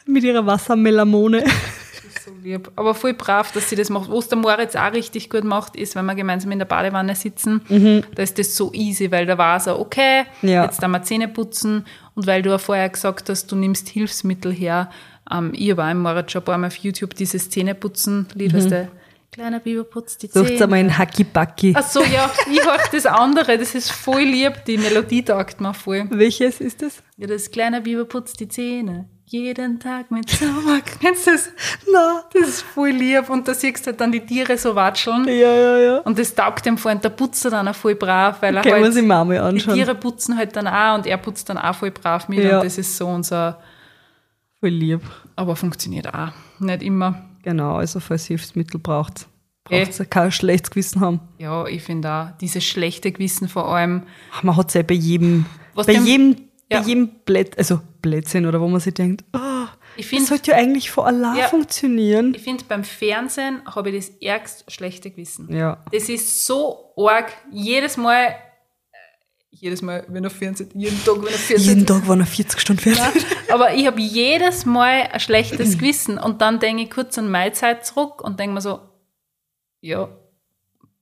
mit ihrer Wassermelamone. So lieb. Aber voll brav, dass sie das macht. Was der Moritz auch richtig gut macht, ist, wenn wir gemeinsam in der Badewanne sitzen, da ist das so easy, weil da war so, okay, Ja. jetzt dann wir Zähne putzen. Und weil du ja vorher gesagt hast, du nimmst Hilfsmittel her, ähm, ich auch im Moritz schon ein paar Mal auf YouTube dieses Zähneputzen-Lied, weißt du, kleiner Biber putzt die Sucht Zähne. einmal in Hacki-Backi. Ach so, ja, ich höre das andere, das ist voll lieb, die Melodie taugt mir voll. Welches ist das? Ja, das kleine Biber putzt die Zähne. Jeden Tag mit Sauer. Kennst du das? Na. Das ist voll lieb. Und da siehst du halt dann die Tiere so watscheln. Ja, ja, ja. Und das taugt dem vor. Und der putzt er dann auch voll brav, weil er Können wir halt, sie mal mal die anschauen. Tiere putzen halt dann auch und er putzt dann auch voll brav mit. Ja. Und das ist so unser, Voll lieb. aber funktioniert auch. Nicht immer. Genau, also falls ihr Hilfsmittel braucht, Eh. braucht ihr kein schlechtes Gewissen haben. Ja, ich finde auch, dieses schlechte Gewissen vor allem. Man hat es ja bei jedem, bei dem- jedem, Ja. bei jedem Blät, also Blödsinn oder wo man sich denkt, oh, Ich das finde, sollte ja eigentlich von Allah Ja. funktionieren. ich find, beim Fernsehen habe ich das ärgst schlechte Gewissen. Ja. Das ist so arg. Jedes Mal, äh, jedes Mal, wenn er Fernsehen, jeden Tag, wenn er Fernsehen. Jeden Tag waren er 40 Stunden fertig. Aber ich habe jedes Mal ein schlechtes Gewissen und dann denke ich kurz an meine Zeit zurück und denke mir so, ja,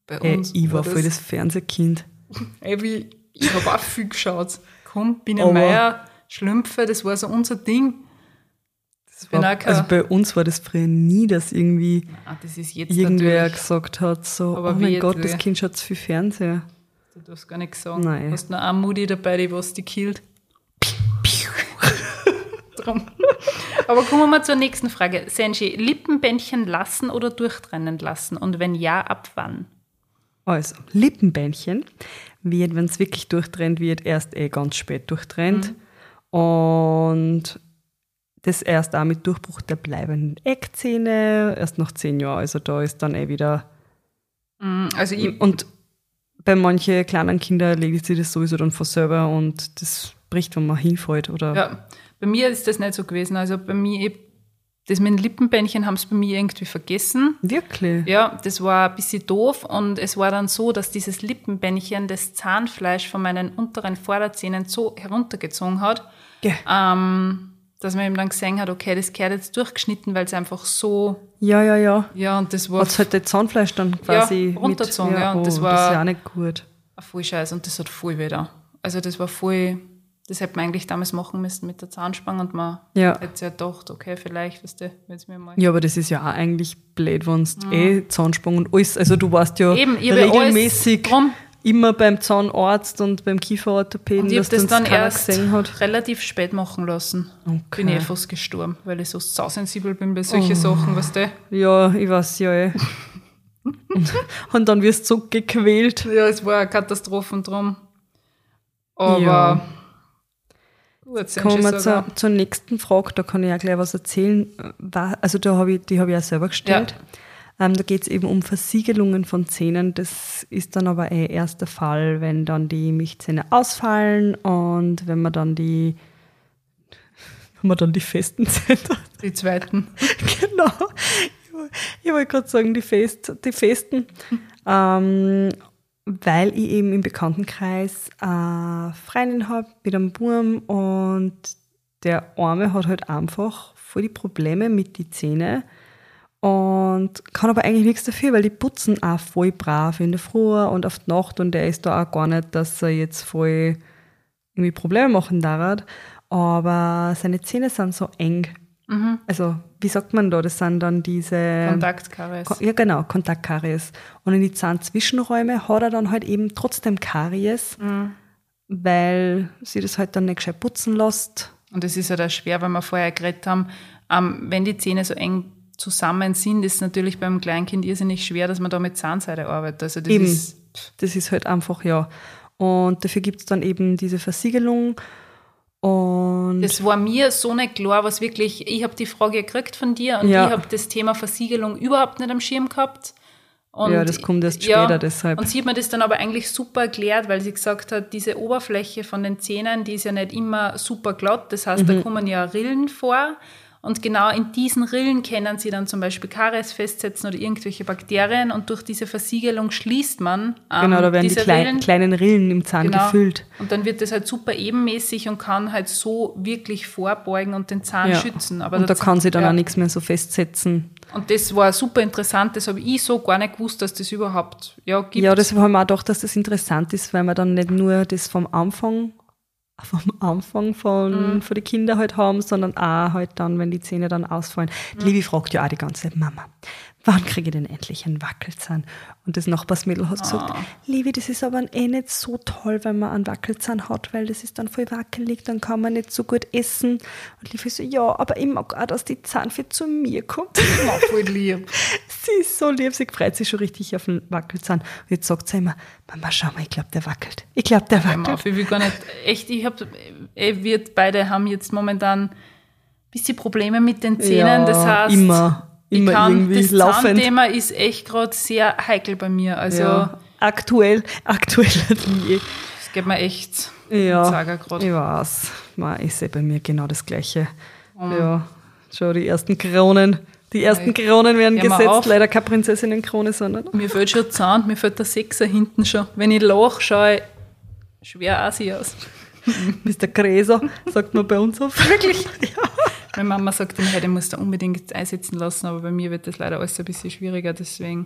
bei uns. ich war das, voll das Fernsehkind. Ey, ich habe auch viel geschaut. Komm, Biene Aber- Meier, Schlümpfe, das war so unser Ding. Das war, also bei uns war das früher nie, dass irgendwie Ah, das ist jetzt irgendwer natürlich, gesagt hat, so, Aber oh mein Gott, das Kind schaut zu viel Fernseher. du darfst gar nichts sagen. Nein. Du hast noch eine Mutti dabei, die was die killt. Aber kommen wir mal zur nächsten Frage. Senji, Lippenbändchen lassen oder durchtrennen lassen? Und wenn ja, ab wann? Also, Lippenbändchen wird, wenn es wirklich durchtrennt wird, erst eh ganz spät durchtrennt. Und das erst auch mit Durchbruch der bleibenden Eckzähne, erst nach zehn Jahren. Also da ist dann eh wieder. Also ich, Und bei manchen kleinen Kindern erledigt sich das sowieso dann von selber und das bricht, wenn man hinfällt. Oder ja, bei mir ist das nicht so gewesen. Also bei mir, das mit den Lippenbändchen haben sie bei mir irgendwie vergessen. Wirklich? Ja, das war ein bisschen doof und es war dann so, dass dieses Lippenbändchen das Zahnfleisch von meinen unteren Vorderzähnen so heruntergezogen hat, Ja. ähm, dass man eben dann gesehen hat, okay, das gehört jetzt durchgeschnitten, weil es einfach so, Ja, ja, ja. ja, und das war Hat halt das Zahnfleisch dann quasi Ja, runtergezogen, mit, ja, und das oh, war- das ist ja auch nicht gut. ein voll Scheiß und das hat voll wieder. Also das war voll, das hätte man eigentlich damals machen müssen mit der Zahnspange und man Ja. hätte ja gedacht, okay, vielleicht, weißt du, wenn es mir mal... Ja, aber das ist ja auch eigentlich blöd, wenn du eh Zahnsprung und alles, also du warst ja Mhm. Eben, ja regelmäßig drum. Immer beim Zahnarzt und beim Kieferorthopäden, Und ich dass das dann erst gesehen hat. relativ spät machen lassen. Okay. Bin ich eh fast gestorben, weil ich so sausensibel bin bei solchen Sachen, weißt du? Ja, ich weiß ja eh. und, und dann wirst du so gequält. Ja, es war eine Katastrophe drum. Aber Ja. gut, sind Kommen wir zur, zur nächsten Frage, da kann ich auch gleich was erzählen. Also da habe ich, die habe ich auch selber gestellt. Ähm, da geht es eben um Versiegelungen von Zähnen. Das ist dann aber eh erst der Fall, wenn dann die Milchzähne ausfallen und wenn man dann die, wenn man dann die festen Zähne die zweiten. genau. Ich woll- Ich wollte gerade sagen, die, Fest, die Festen. Ähm, weil ich eben im Bekanntenkreis eine Freundin habe mit einem Burm und der Arme hat halt einfach voll die Probleme mit den Zähnen und kann aber eigentlich nichts dafür, weil die putzen auch voll brav in der Früh und auf die Nacht und der ist da auch gar nicht, dass er jetzt voll irgendwie Probleme machen darf. Aber seine Zähne sind so eng. Also, wie sagt man da? Das sind dann diese. Kontaktkaries. Ko- Ja, genau, Kontaktkaries. Und in die Zahnzwischenräume hat er dann halt eben trotzdem Karies, weil sie das halt dann nicht gescheit putzen lässt. Und das ist ja da schwer, weil wir vorher geredet haben, ähm, wenn die Zähne so eng zusammen sind, ist natürlich beim Kleinkind irrsinnig schwer, dass man da mit Zahnseide arbeitet. Also das Eben. ist Das ist halt einfach, ja. Und dafür gibt es dann eben diese Versiegelung. Und Das war mir so nicht klar, was wirklich, ich habe die Frage gekriegt von dir und Ja. ich habe das Thema Versiegelung überhaupt nicht am Schirm gehabt. Und Ja, das kommt erst später, deshalb. Und sie hat mir das dann aber eigentlich super erklärt, weil sie gesagt hat, diese Oberfläche von den Zähnen, die ist ja nicht immer super glatt. Das heißt, Mhm. da kommen ja Rillen vor. Und genau in diesen Rillen können sie dann zum Beispiel Karies festsetzen oder irgendwelche Bakterien. Und durch diese Versiegelung schließt man ähm, genau, da werden die diese klein, Rillen. kleinen Rillen im Zahn Genau. gefüllt. Und dann wird das halt super ebenmäßig und kann halt so wirklich vorbeugen und den Zahn Ja. schützen. Aber und da kann sie dann ja. auch nichts mehr so festsetzen. Und das war super interessant. Das habe ich so gar nicht gewusst, dass das überhaupt ja, gibt. Ja, deshalb haben wir auch gedacht, dass das interessant ist, weil wir dann nicht nur das vom Anfang, vom Anfang von, Mhm. von den Kindern halt haben, sondern auch halt dann, wenn die Zähne dann ausfallen. Die Mhm. Livi fragt ja auch die ganze Zeit, Mama, wann kriege ich denn endlich einen Wackelzahn? Und das Nachbarsmädel hat gesagt, Ah. Livi, das ist aber eh nicht so toll, wenn man einen Wackelzahn hat, weil das ist dann voll wackelig, dann kann man nicht so gut essen. Und Livi so, ja, aber ich mag auch, dass die Zahnfee zu mir kommt. War voll lieb. Sie ist so lieb, sie freut sich schon richtig auf den Wackelzahn. Und jetzt sagt sie immer, Mama, schau mal, ich glaube, der wackelt. Ich glaube, der mal wackelt. auf, ich will gar nicht. Echt, ich habe, wir beide haben jetzt momentan ein bisschen Probleme mit den Zähnen. Ja, das heißt, immer, ich immer kann, irgendwie das laufend. Zahnthema ist echt gerade sehr heikel bei mir. Also, ja, aktuell, aktueller denn je. es geht mir echt Ja, gerade. ich weiß. Man, ich sehe bei mir genau das Gleiche. Mhm. Ja, schon die ersten Kronen. Die ersten. Kronen werden Hör gesetzt. Leider keine Prinzessinnenkrone, sondern Mir fällt schon Zahn, mir fällt der Sechser hinten schon. Wenn ich lache, schaue ich schwer assi aus. der Gräser, sagt man bei uns oft. Wirklich? Ja. Meine Mama sagt immer, hey, den musst du unbedingt einsetzen lassen, aber bei mir wird das leider alles ein bisschen schwieriger, deswegen.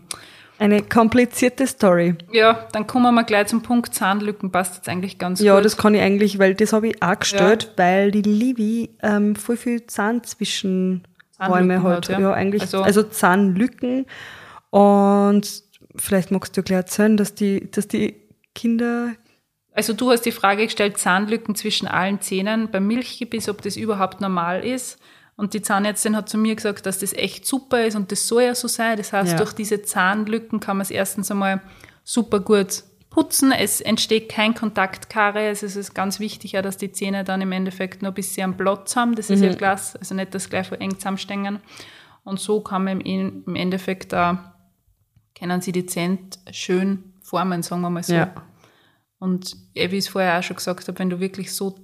Eine komplizierte Story. Ja, dann kommen wir gleich zum Punkt Zahnlücken, passt jetzt eigentlich ganz Ja, gut. das kann ich eigentlich, weil das habe ich auch gestellt, weil die Livi ähm, voll viel Zahnzwischenräume Zahnlücken hat. hat, Ja, ja. eigentlich, Also- also, Zahnlücken. Und vielleicht magst du gleich erzählen, dass die, dass die Kinder, Also du hast die Frage gestellt, Zahnlücken zwischen allen Zähnen beim Milchgebiss, ob das überhaupt normal ist. Und die Zahnärztin hat zu mir gesagt, dass das echt super ist und das soll ja so sein. Das heißt, Ja. durch diese Zahnlücken kann man es erstens einmal super gut putzen. Es entsteht kein Kontaktkaries. Es ist ganz wichtig, ja, dass die Zähne dann im Endeffekt noch ein bisschen am Platz haben. Das ist ja Glas, also nicht das gleich eng zusammenstängen. Und so kann man im Endeffekt da, können sie die Zähne schön formen, sagen wir mal so. Ja. Und eh, wie ich es vorher auch schon gesagt habe, wenn du wirklich so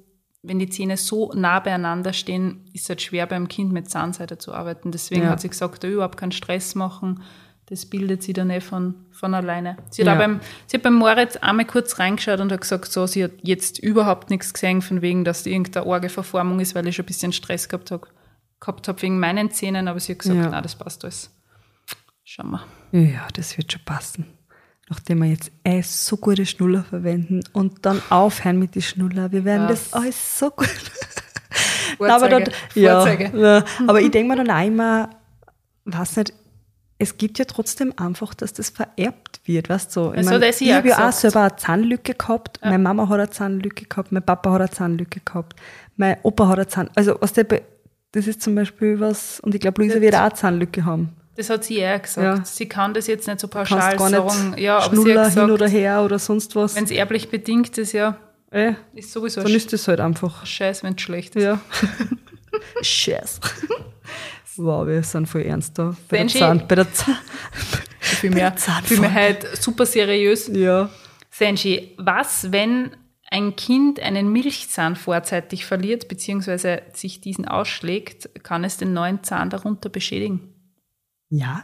wenn die Zähne so nah beieinander stehen, ist es halt schwer beim Kind mit Zahnseide zu arbeiten. Deswegen Ja. hat sie gesagt, da überhaupt keinen Stress machen. Das bildet sie dann eh von, von alleine. Sie hat, Ja. beim, sie hat beim Moritz einmal kurz reingeschaut und hat gesagt, so, sie hat jetzt überhaupt nichts gesehen, von wegen, dass irgendeine arge Verformung ist, weil ich schon ein bisschen Stress gehabt habe gehabt hab wegen meinen Zähnen, aber sie hat gesagt, Ja. nein, das passt alles. Schauen wir. Ja, das wird schon passen. Nachdem wir jetzt eh so gute Schnuller verwenden und dann aufhören mit den Schnuller. Wir werden das, Das- alles so gut. Vorzeige, aber, dann, ja, ja, aber ich denke mir dann auch immer, weiß nicht, es gibt ja trotzdem einfach, dass das vererbt wird, weißt du? Ich, Also, mein, ich habe ja auch gesagt. selber eine Zahnlücke gehabt, meine Mama hat eine Zahnlücke gehabt, mein Papa hat eine Zahnlücke gehabt, mein Opa hat eine Zahnlücke, also was der, das ist zum Beispiel was, und ich glaube, Luisa wird auch eine Zahnlücke haben. Das hat sie eher gesagt. Ja. Sie kann das jetzt nicht so pauschal gar sagen. nicht Ja, aber Schnuller hat hin oder gesagt, her oder sonst was. wenn es erblich bedingt ist, ja, Äh, ist sowieso dann ist das halt einfach. scheiß, wenn es schlecht ist. Ja. Scheiß. Wow, wir sind voll ernst da. Bei der Benji. Zahn, bei der Zahn. Viel mehr, viel mehr halt super seriös. Ja. Senji, was, wenn ein Kind einen Milchzahn vorzeitig verliert, beziehungsweise sich diesen ausschlägt, kann es den neuen Zahn darunter beschädigen? Ja,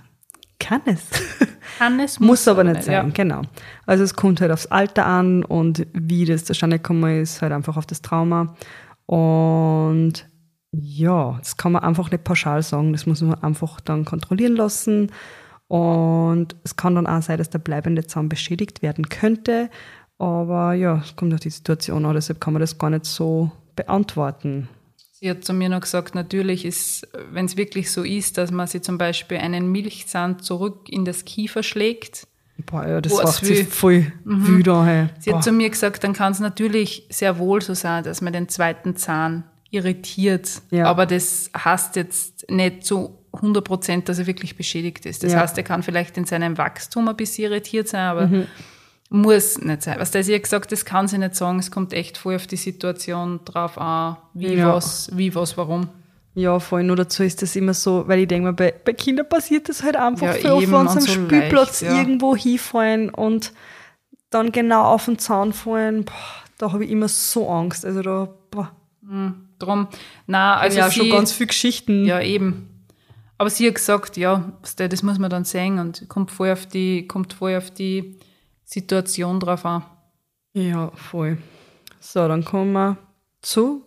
kann es. Kann es, Muss aber nicht sein, Ja. genau. Also es kommt halt aufs Alter an und wie das zustande gekommen ist, halt einfach auf das Trauma. Und ja, das kann man einfach nicht pauschal sagen. Das muss man einfach dann kontrollieren lassen. Und es kann dann auch sein, dass der bleibende Zahn beschädigt werden könnte. Aber ja, es kommt auf die Situation an, deshalb kann man das gar nicht so beantworten. Sie hat zu mir noch gesagt, natürlich ist, wenn es wirklich so ist, dass man sie zum Beispiel einen Milchzahn zurück in das Kiefer schlägt, Boah, ja, das macht will- voll wüder. Hey. Sie hat zu mir gesagt, dann kann es natürlich sehr wohl so sein, dass man den zweiten Zahn irritiert. Ja. Aber das heißt jetzt nicht zu 100 Prozent, dass er wirklich beschädigt ist. Das Ja. heißt, er kann vielleicht in seinem Wachstum ein bisschen irritiert sein, aber Mhm. muss nicht sein. Was der sie hat gesagt, das kann sie nicht sagen. Es kommt echt voll auf die Situation drauf an, wie Ja. was, wie was, warum. Ja, voll. Nur dazu ist das immer so, weil ich denke mir, bei, bei Kindern passiert das halt einfach Ja, viel oft, wenn sie am so Spielplatz leicht, irgendwo hinfallen und dann genau auf den Zaun fallen. Boah, da habe ich immer so Angst. Also da, boah, Drum, na, also ja sie, schon ganz viele Geschichten. Ja, eben. Aber sie hat gesagt, ja, das muss man dann sehen und kommt voll auf die, kommt voll auf die Situation drauf an. Ja, voll. So, dann kommen wir zu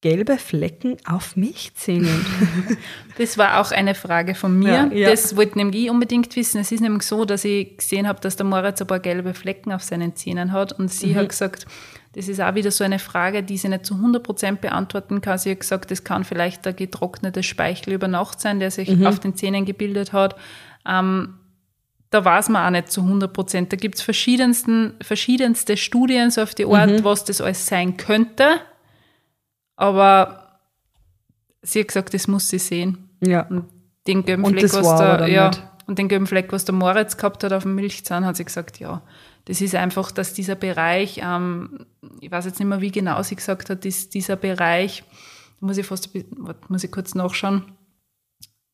gelbe Flecken auf Milchzähnen. Das war auch eine Frage von mir. Ja, ja. Das wollte nämlich ich unbedingt wissen. Es ist nämlich so, dass ich gesehen habe, dass der Moritz ein paar gelbe Flecken auf seinen Zähnen hat und sie Mhm. hat gesagt, das ist auch wieder so eine Frage, die sie nicht zu 100% beantworten kann. Sie hat gesagt, das kann vielleicht der getrocknete Speichel über Nacht sein, der sich Mhm. auf den Zähnen gebildet hat. Ähm, da weiß man auch nicht zu 100 Prozent. Da gibt es verschiedenste Studien so auf die Art, Mhm. was das alles sein könnte. Aber sie hat gesagt, das muss sie sehen. ja. Und den gelben Fleck, was der, ja, nicht. und den gelben Fleck, was der Moritz gehabt hat auf dem Milchzahn, hat sie gesagt, ja, das ist einfach, dass dieser Bereich, ähm, ich weiß jetzt nicht mehr, wie genau sie gesagt hat, ist dieser Bereich, da muss ich fast, muss ich kurz nachschauen.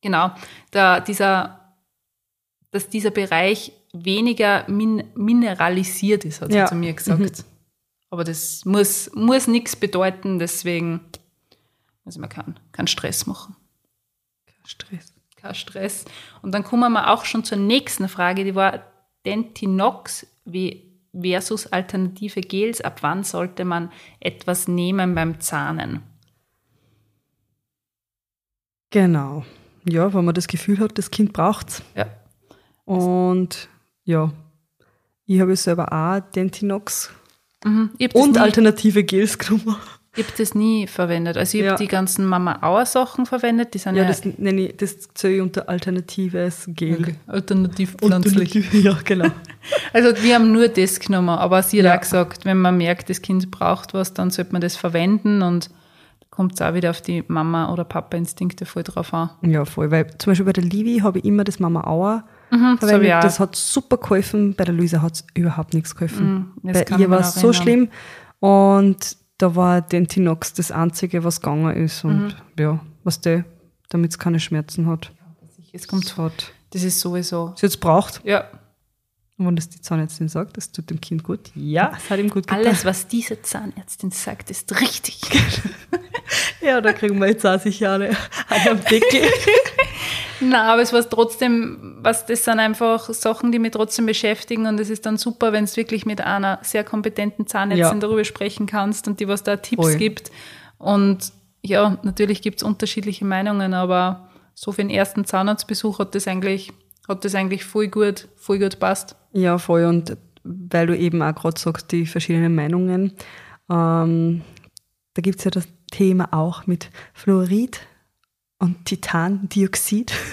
Genau, da, dieser, dass dieser Bereich weniger min mineralisiert ist, hat sie Ja. zu mir gesagt. Aber das muss, muss nichts bedeuten, deswegen muss ich mir keinen, keinen Stress machen Stress. kein Stress. Und dann kommen wir auch schon zur nächsten Frage, die war Dentinox wie versus alternative Gels. Ab wann sollte man etwas nehmen beim Zahnen? Genau. Ja, wenn man das Gefühl hat, das Kind braucht's. Ja. Und ja, ich habe selber auch Dentinox Mhm. Und alternative Gels genommen. Ich hab das nie verwendet. Also ich Ja. habe die ganzen Mama-Auer-Sachen verwendet. Die sind Ja, ja, das nenne ich, das zähle ich unter alternatives Gel. okay. alternativ pflanzlich. Alternative, ja, genau. Also wir haben nur das genommen, aber sie hat Ja. auch gesagt, wenn man merkt, das Kind braucht was, dann sollte man das verwenden und kommt es auch wieder auf die Mama- oder Papa-Instinkte voll drauf an. Ja, voll. Weil zum Beispiel bei der Livi habe ich immer das Mama Auer das hab verwendet. auch. Das hat super geholfen. Bei der Luisa hat es überhaupt nichts geholfen. Mhm, das bei ihr war es so schlimm. Und da war Dentinox das Einzige, was gegangen ist. Und Mhm. ja, was der, damit es keine Schmerzen hat. Es kommt Das hat Das ist sowieso. es jetzt braucht. Ja. Und wenn das die Zahnärztin sagt, das tut dem Kind gut, ja, es hat ihm gut getan. Alles, was diese Zahnärztin sagt, ist richtig. Ja, da kriegen wir jetzt auch sicher eine, eine am Deckel. Na, aber es war trotzdem, was das sind einfach Sachen, die mich trotzdem beschäftigen und es ist dann super, wenn es wirklich mit einer sehr kompetenten Zahnärztin Ja. darüber sprechen kannst und die was da Tipps Voll. gibt. Und ja, natürlich gibt es unterschiedliche Meinungen, aber so für den ersten Zahnarztbesuch hat das eigentlich, hat das eigentlich voll gut, voll gut passt. Ja, voll. Und weil du eben auch gerade sagst, die verschiedenen Meinungen, ähm, da gibt's ja das Thema auch mit Fluorid und Titandioxid.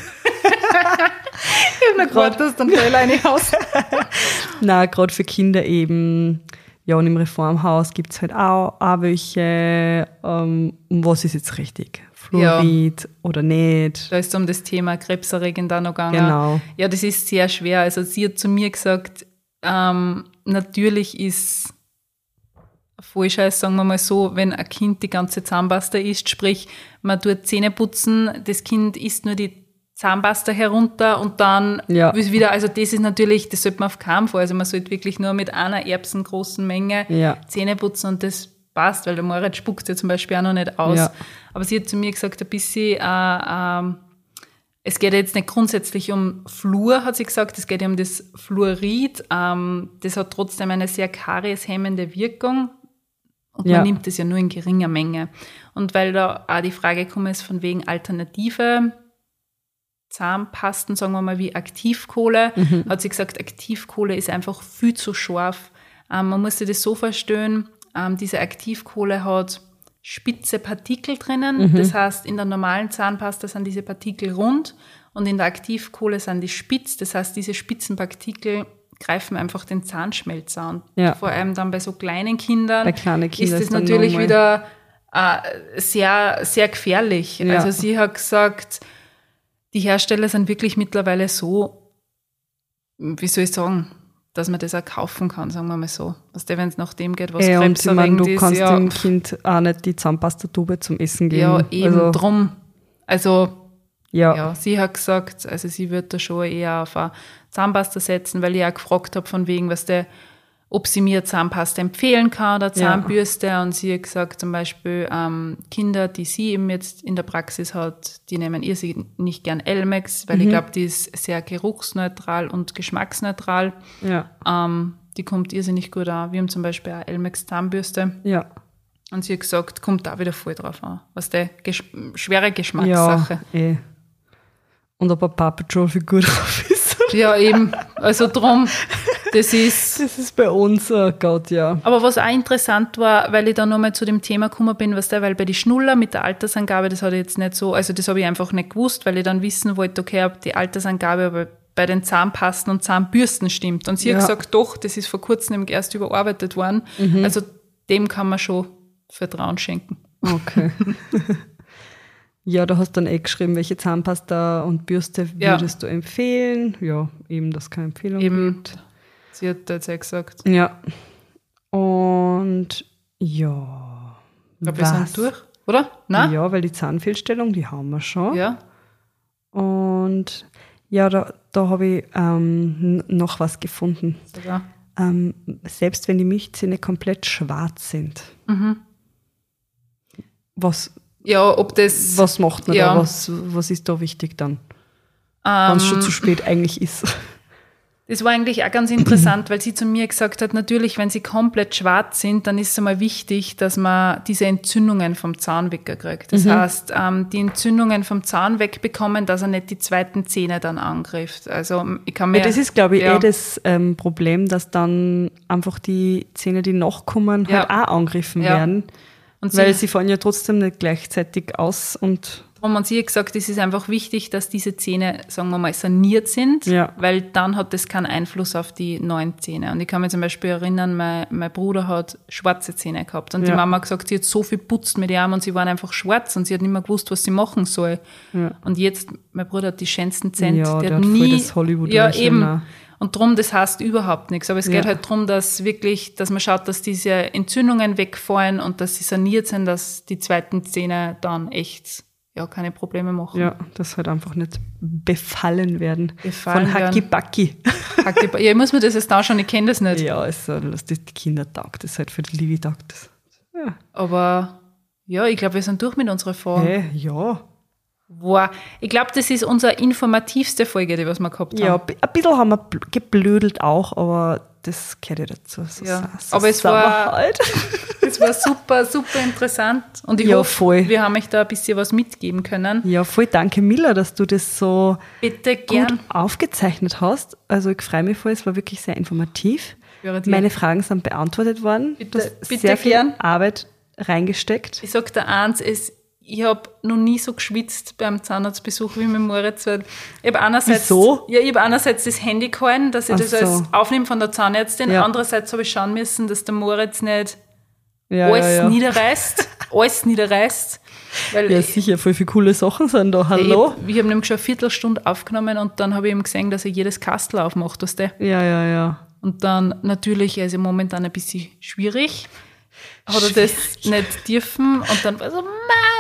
Ich habe gerade, dass dann fällt eine aus. Na, gerade für Kinder eben. Ja, und im Reformhaus gibt's halt auch, auch welche. Ähm, um was ist jetzt richtig? Fluorid oder nicht? Da ist es um das Thema krebserregend auch noch gegangen. Genau. Ja, das ist sehr schwer. Also sie hat zu mir gesagt, ähm, natürlich ist Vollscheiß, sagen wir mal so, wenn ein Kind die ganze Zahnpasta isst, sprich, man tut Zähne putzen, das Kind isst nur die Zahnpasta herunter und dann Ja. wieder, also das ist natürlich, das sollte man auf keinen Fall, also man sollte wirklich nur mit einer erbsengroßen Menge Ja. Zähne putzen und das passt, weil der Moritz spuckt ja zum Beispiel auch noch nicht aus. Ja. Aber sie hat zu mir gesagt, ein bisschen, äh, ähm, es geht ja jetzt nicht grundsätzlich um Fluor, hat sie gesagt, es geht ja um das Fluorid. Ähm, das hat trotzdem eine sehr karieshemmende Wirkung. Und Ja. man nimmt es ja nur in geringer Menge. Und weil da auch die Frage gekommen ist, von wegen alternative Zahnpasten, sagen wir mal wie Aktivkohle, hat sie gesagt, Aktivkohle ist einfach viel zu scharf. Ähm, man muss sich das so verstehen, ähm, diese Aktivkohle hat spitze Partikel drinnen. Das heißt, in der normalen Zahnpasta sind diese Partikel rund und in der Aktivkohle sind die spitz. Das heißt, diese spitzen Partikel greifen einfach den Zahnschmelz an. Ja. Vor allem dann bei so kleinen Kindern Bei kleinen Kindern ist dann natürlich wieder äh, sehr, sehr gefährlich. Ja. Also sie hat gesagt, die Hersteller sind wirklich mittlerweile so, wie soll ich sagen, dass man das auch kaufen kann, sagen wir mal so. Was der, wenn es nach dem geht, was Ey, und ich meine, krebserregend du ist, kannst ja, dem Kind auch nicht die Zahnpastatube zum Essen geben. ja, eben also, drum. Also ja, ja, sie hat gesagt, also sie wird da schon eher auf eine Zahnpasta setzen, weil ich auch gefragt habe von wegen, was der, ob sie mir Zahnpasta empfehlen kann oder Ja. Zahnbürste. Und sie hat gesagt, zum Beispiel ähm, Kinder, die sie eben jetzt in der Praxis hat, die nehmen ihr sie nicht gern Elmex, weil ich glaube, die ist sehr geruchsneutral und geschmacksneutral. ja, Ähm, die kommt irrsinnig gut an. Wir haben zum Beispiel auch Elmex Zahnbürste. ja. Und sie hat gesagt, kommt da wieder voll drauf an. Was der Gesch schwere Ja, Geschmackssache. eh. Und ob ein Paw Patrol Figur drauf ist. Ja, eben. Also drum, das ist. Das ist bei uns, oh Gott, ja. Aber was auch interessant war, weil ich da nochmal zu dem Thema gekommen bin, was der, weil bei die Schnuller mit der Altersangabe, das hatte ich jetzt nicht so, also das habe ich einfach nicht gewusst, weil ich dann wissen wollte, okay, ob die Altersangabe aber bei den Zahnpasten und Zahnbürsten stimmt. Und sie Ja. hat gesagt, doch, das ist vor kurzem erst überarbeitet worden. Also dem kann man schon Vertrauen schenken. Okay. ja, da hast du dann eh geschrieben, welche Zahnpasta und Bürste Ja. würdest du empfehlen. Ja, eben, das keine Empfehlung Eben, gibt. sie hat jetzt auch gesagt. Ja. Und ja. Glaube, wir sind durch, oder? Nein? Ja, weil die Zahnfehlstellung, die haben wir schon. Ja. Und ja, da, da habe ich ähm, noch was gefunden. Sogar. Ähm, selbst wenn die Milchzähne komplett schwarz sind. Mhm. Was, Ja, ob das. was macht man Ja. da? Was, was ist da wichtig dann? Wenn es schon ähm, zu spät eigentlich ist. Das war eigentlich auch ganz interessant, weil sie zu mir gesagt hat, natürlich, wenn sie komplett schwarz sind, dann ist es einmal wichtig, dass man diese Entzündungen vom Zahn wegkriegt. Mhm. Das heißt, ähm, die Entzündungen vom Zahn wegbekommen, dass er nicht die zweiten Zähne dann angreift. Also ich kann mir Ja, das ist, glaube ich, ja. eh das ähm, Problem, dass dann einfach die Zähne, die nachkommen, Ja. halt auch angegriffen Ja. werden. Und Weil sie, fallen ja trotzdem nicht gleichzeitig aus und drum hat sie gesagt, es ist einfach wichtig, dass diese Zähne, sagen wir mal, saniert sind, Ja. weil dann hat das keinen Einfluss auf die neuen Zähne. Und ich kann mich zum Beispiel erinnern, mein, mein Bruder hat schwarze Zähne gehabt und die Ja. Mama hat gesagt, sie hat so viel putzt mit den Armen und sie waren einfach schwarz und sie hat nicht mehr gewusst, was sie machen soll. Ja. Und jetzt, mein Bruder hat die schönsten Zähne. Ja, die der hat nie, das Hollywood Ja, eben. auch. Und drum, das heißt überhaupt nichts. Aber es geht Ja. halt drum, dass wirklich, dass man schaut, dass diese Entzündungen wegfallen und dass sie saniert sind, dass die zweiten Zähne dann echt ja, keine Probleme machen. Ja, dass halt einfach nicht befallen werden. Befallen Von. Hacki-Backi. Hacke- Ja, ich muss mir das jetzt anschauen, ich kenne das nicht. Ja, es ist, das die Kinder taugt das halt für die Livi taugt das. Ja. Aber ja, ich glaube, wir sind durch mit unserer Folge. Hey, ja. Wow. Ich glaube, das ist unsere informativste Folge, die was wir gehabt Ja, haben. bi- ein bisschen haben wir bl- geblödelt auch, aber das gehört ja dazu. So, Ja, so aber es war- Halt. Das war super, super interessant. Und ich Ja, hoffe, voll. wir haben euch da ein bisschen was mitgeben können. Ja, voll danke, Miller, dass du das so gut aufgezeichnet hast. Also ich freue mich voll, es war wirklich sehr informativ. Meine Fragen sind beantwortet worden. Bitte- du hast bitte sehr viel gern. Arbeit reingesteckt. Ich sag dir eins, es, ich habe noch nie so geschwitzt beim Zahnarztbesuch wie mit Moritz. Weil ich habe einerseits, Wieso? Ja, ich habe einerseits das Handy gehalten, dass ich Ach das so. als aufnehme von der Zahnärztin. Ja. Andererseits habe ich schauen müssen, dass der Moritz nicht Ja, alles ja, niederreißt. alles niederreißt. Weil ja, ich, sicher, voll viele coole Sachen sind da. Hallo? ich, ich habe nämlich schon eine Viertelstunde aufgenommen und dann habe ich ihm gesehen, dass er jedes Kastel aufmacht, weißt du? Ja, ja, ja. Und dann natürlich, er ist ja momentan ein bisschen schwierig. Hat er das nicht dürfen und dann war so, Mama, nein,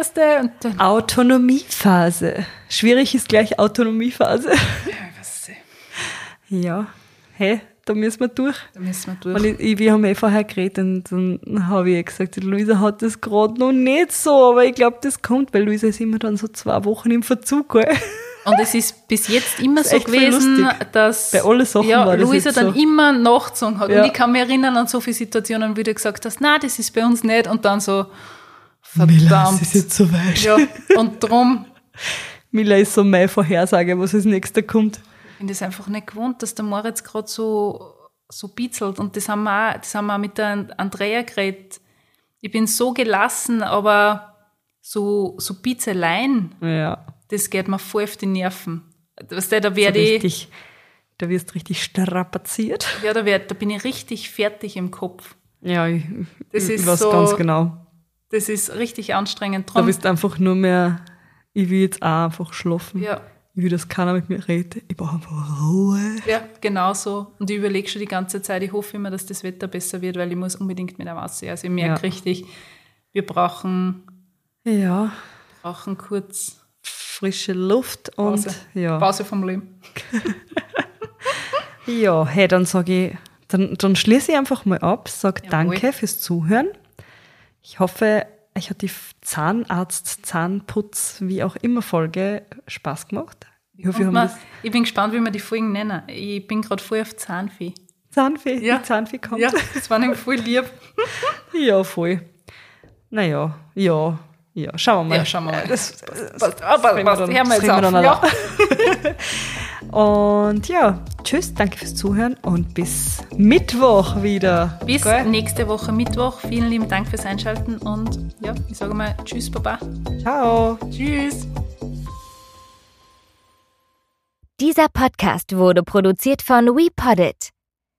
was der? Und dann, Autonomiephase. Schwierig ist gleich Autonomiephase. was, Ja, hey, da müssen wir durch. da müssen wir Und durch. ich, ich, wir haben eh vorher geredet und dann habe ich eh gesagt, Luisa hat das gerade noch nicht so, aber ich glaube, das kommt, weil Luisa ist immer dann so zwei Wochen im Verzug. Gell? Und es ist bis jetzt immer ist so gewesen, dass Bei allen Sachen ja, war das Luisa dann so. immer nachgezogen hat. Ja. Und ich kann mich erinnern an so viele Situationen, wie du gesagt hast, na, das ist bei uns nicht. Und dann so, verdammt. ist jetzt so weit. Ja, und drum Mila ist so meine Vorhersage, was als nächster kommt. Ich bin das einfach nicht gewohnt, dass der Moritz gerade so, so bitzelt. Und das haben, wir auch, das haben wir auch mit der Andrea geredet. Ich bin so gelassen, aber so, so Bitzeleien, Ja, das geht mir voll auf die Nerven. Weißt du, da so werde ich, richtig, da wirst du richtig strapaziert. ja, da, werd, da bin ich richtig fertig im Kopf. Ja, ich, Das ich ist weiß so- ganz genau. Das ist richtig anstrengend. Da Drum, bist du einfach nur mehr, ich will jetzt auch einfach schlafen. ja, Ich will, dass keiner mit mir redet. Ich brauche einfach Ruhe. ja, genau so. Und ich überlege schon die ganze Zeit, ich hoffe immer, dass das Wetter besser wird, weil ich muss unbedingt mit dem aussehen. Also ich merke Ja. richtig, wir brauchen, Ja, brauchen kurz frische Luft und Pause. ja. Pause vom Leben. Ja, hey, dann sage ich, dann, dann schließe ich einfach mal ab, sage Jawohl. danke fürs Zuhören. Ich hoffe, euch hat die Zahnarzt, Zahnputz, wie auch immer Folge Spaß gemacht. Ich hoffe, wir man, das ich bin gespannt, wie wir die Folgen nennen. Ich bin gerade voll auf Zahnfee. Zahnfee, Ja. die Zahnfee kommt. Ja, das war nämlich voll lieb. ja, voll. Naja, ja, ja, schauen wir mal. Ja, schauen wir mal. Das, reden wir passt, dann- hören wir das jetzt reden wir auf. dann Ja. Und ja, tschüss, danke fürs Zuhören und bis Mittwoch wieder. Bis Gell? nächste Woche Mittwoch. Vielen lieben Dank fürs Einschalten und ja, ich sage mal Tschüss, Baba. Ciao. Tschüss. Dieser Podcast wurde produziert von WePoddit.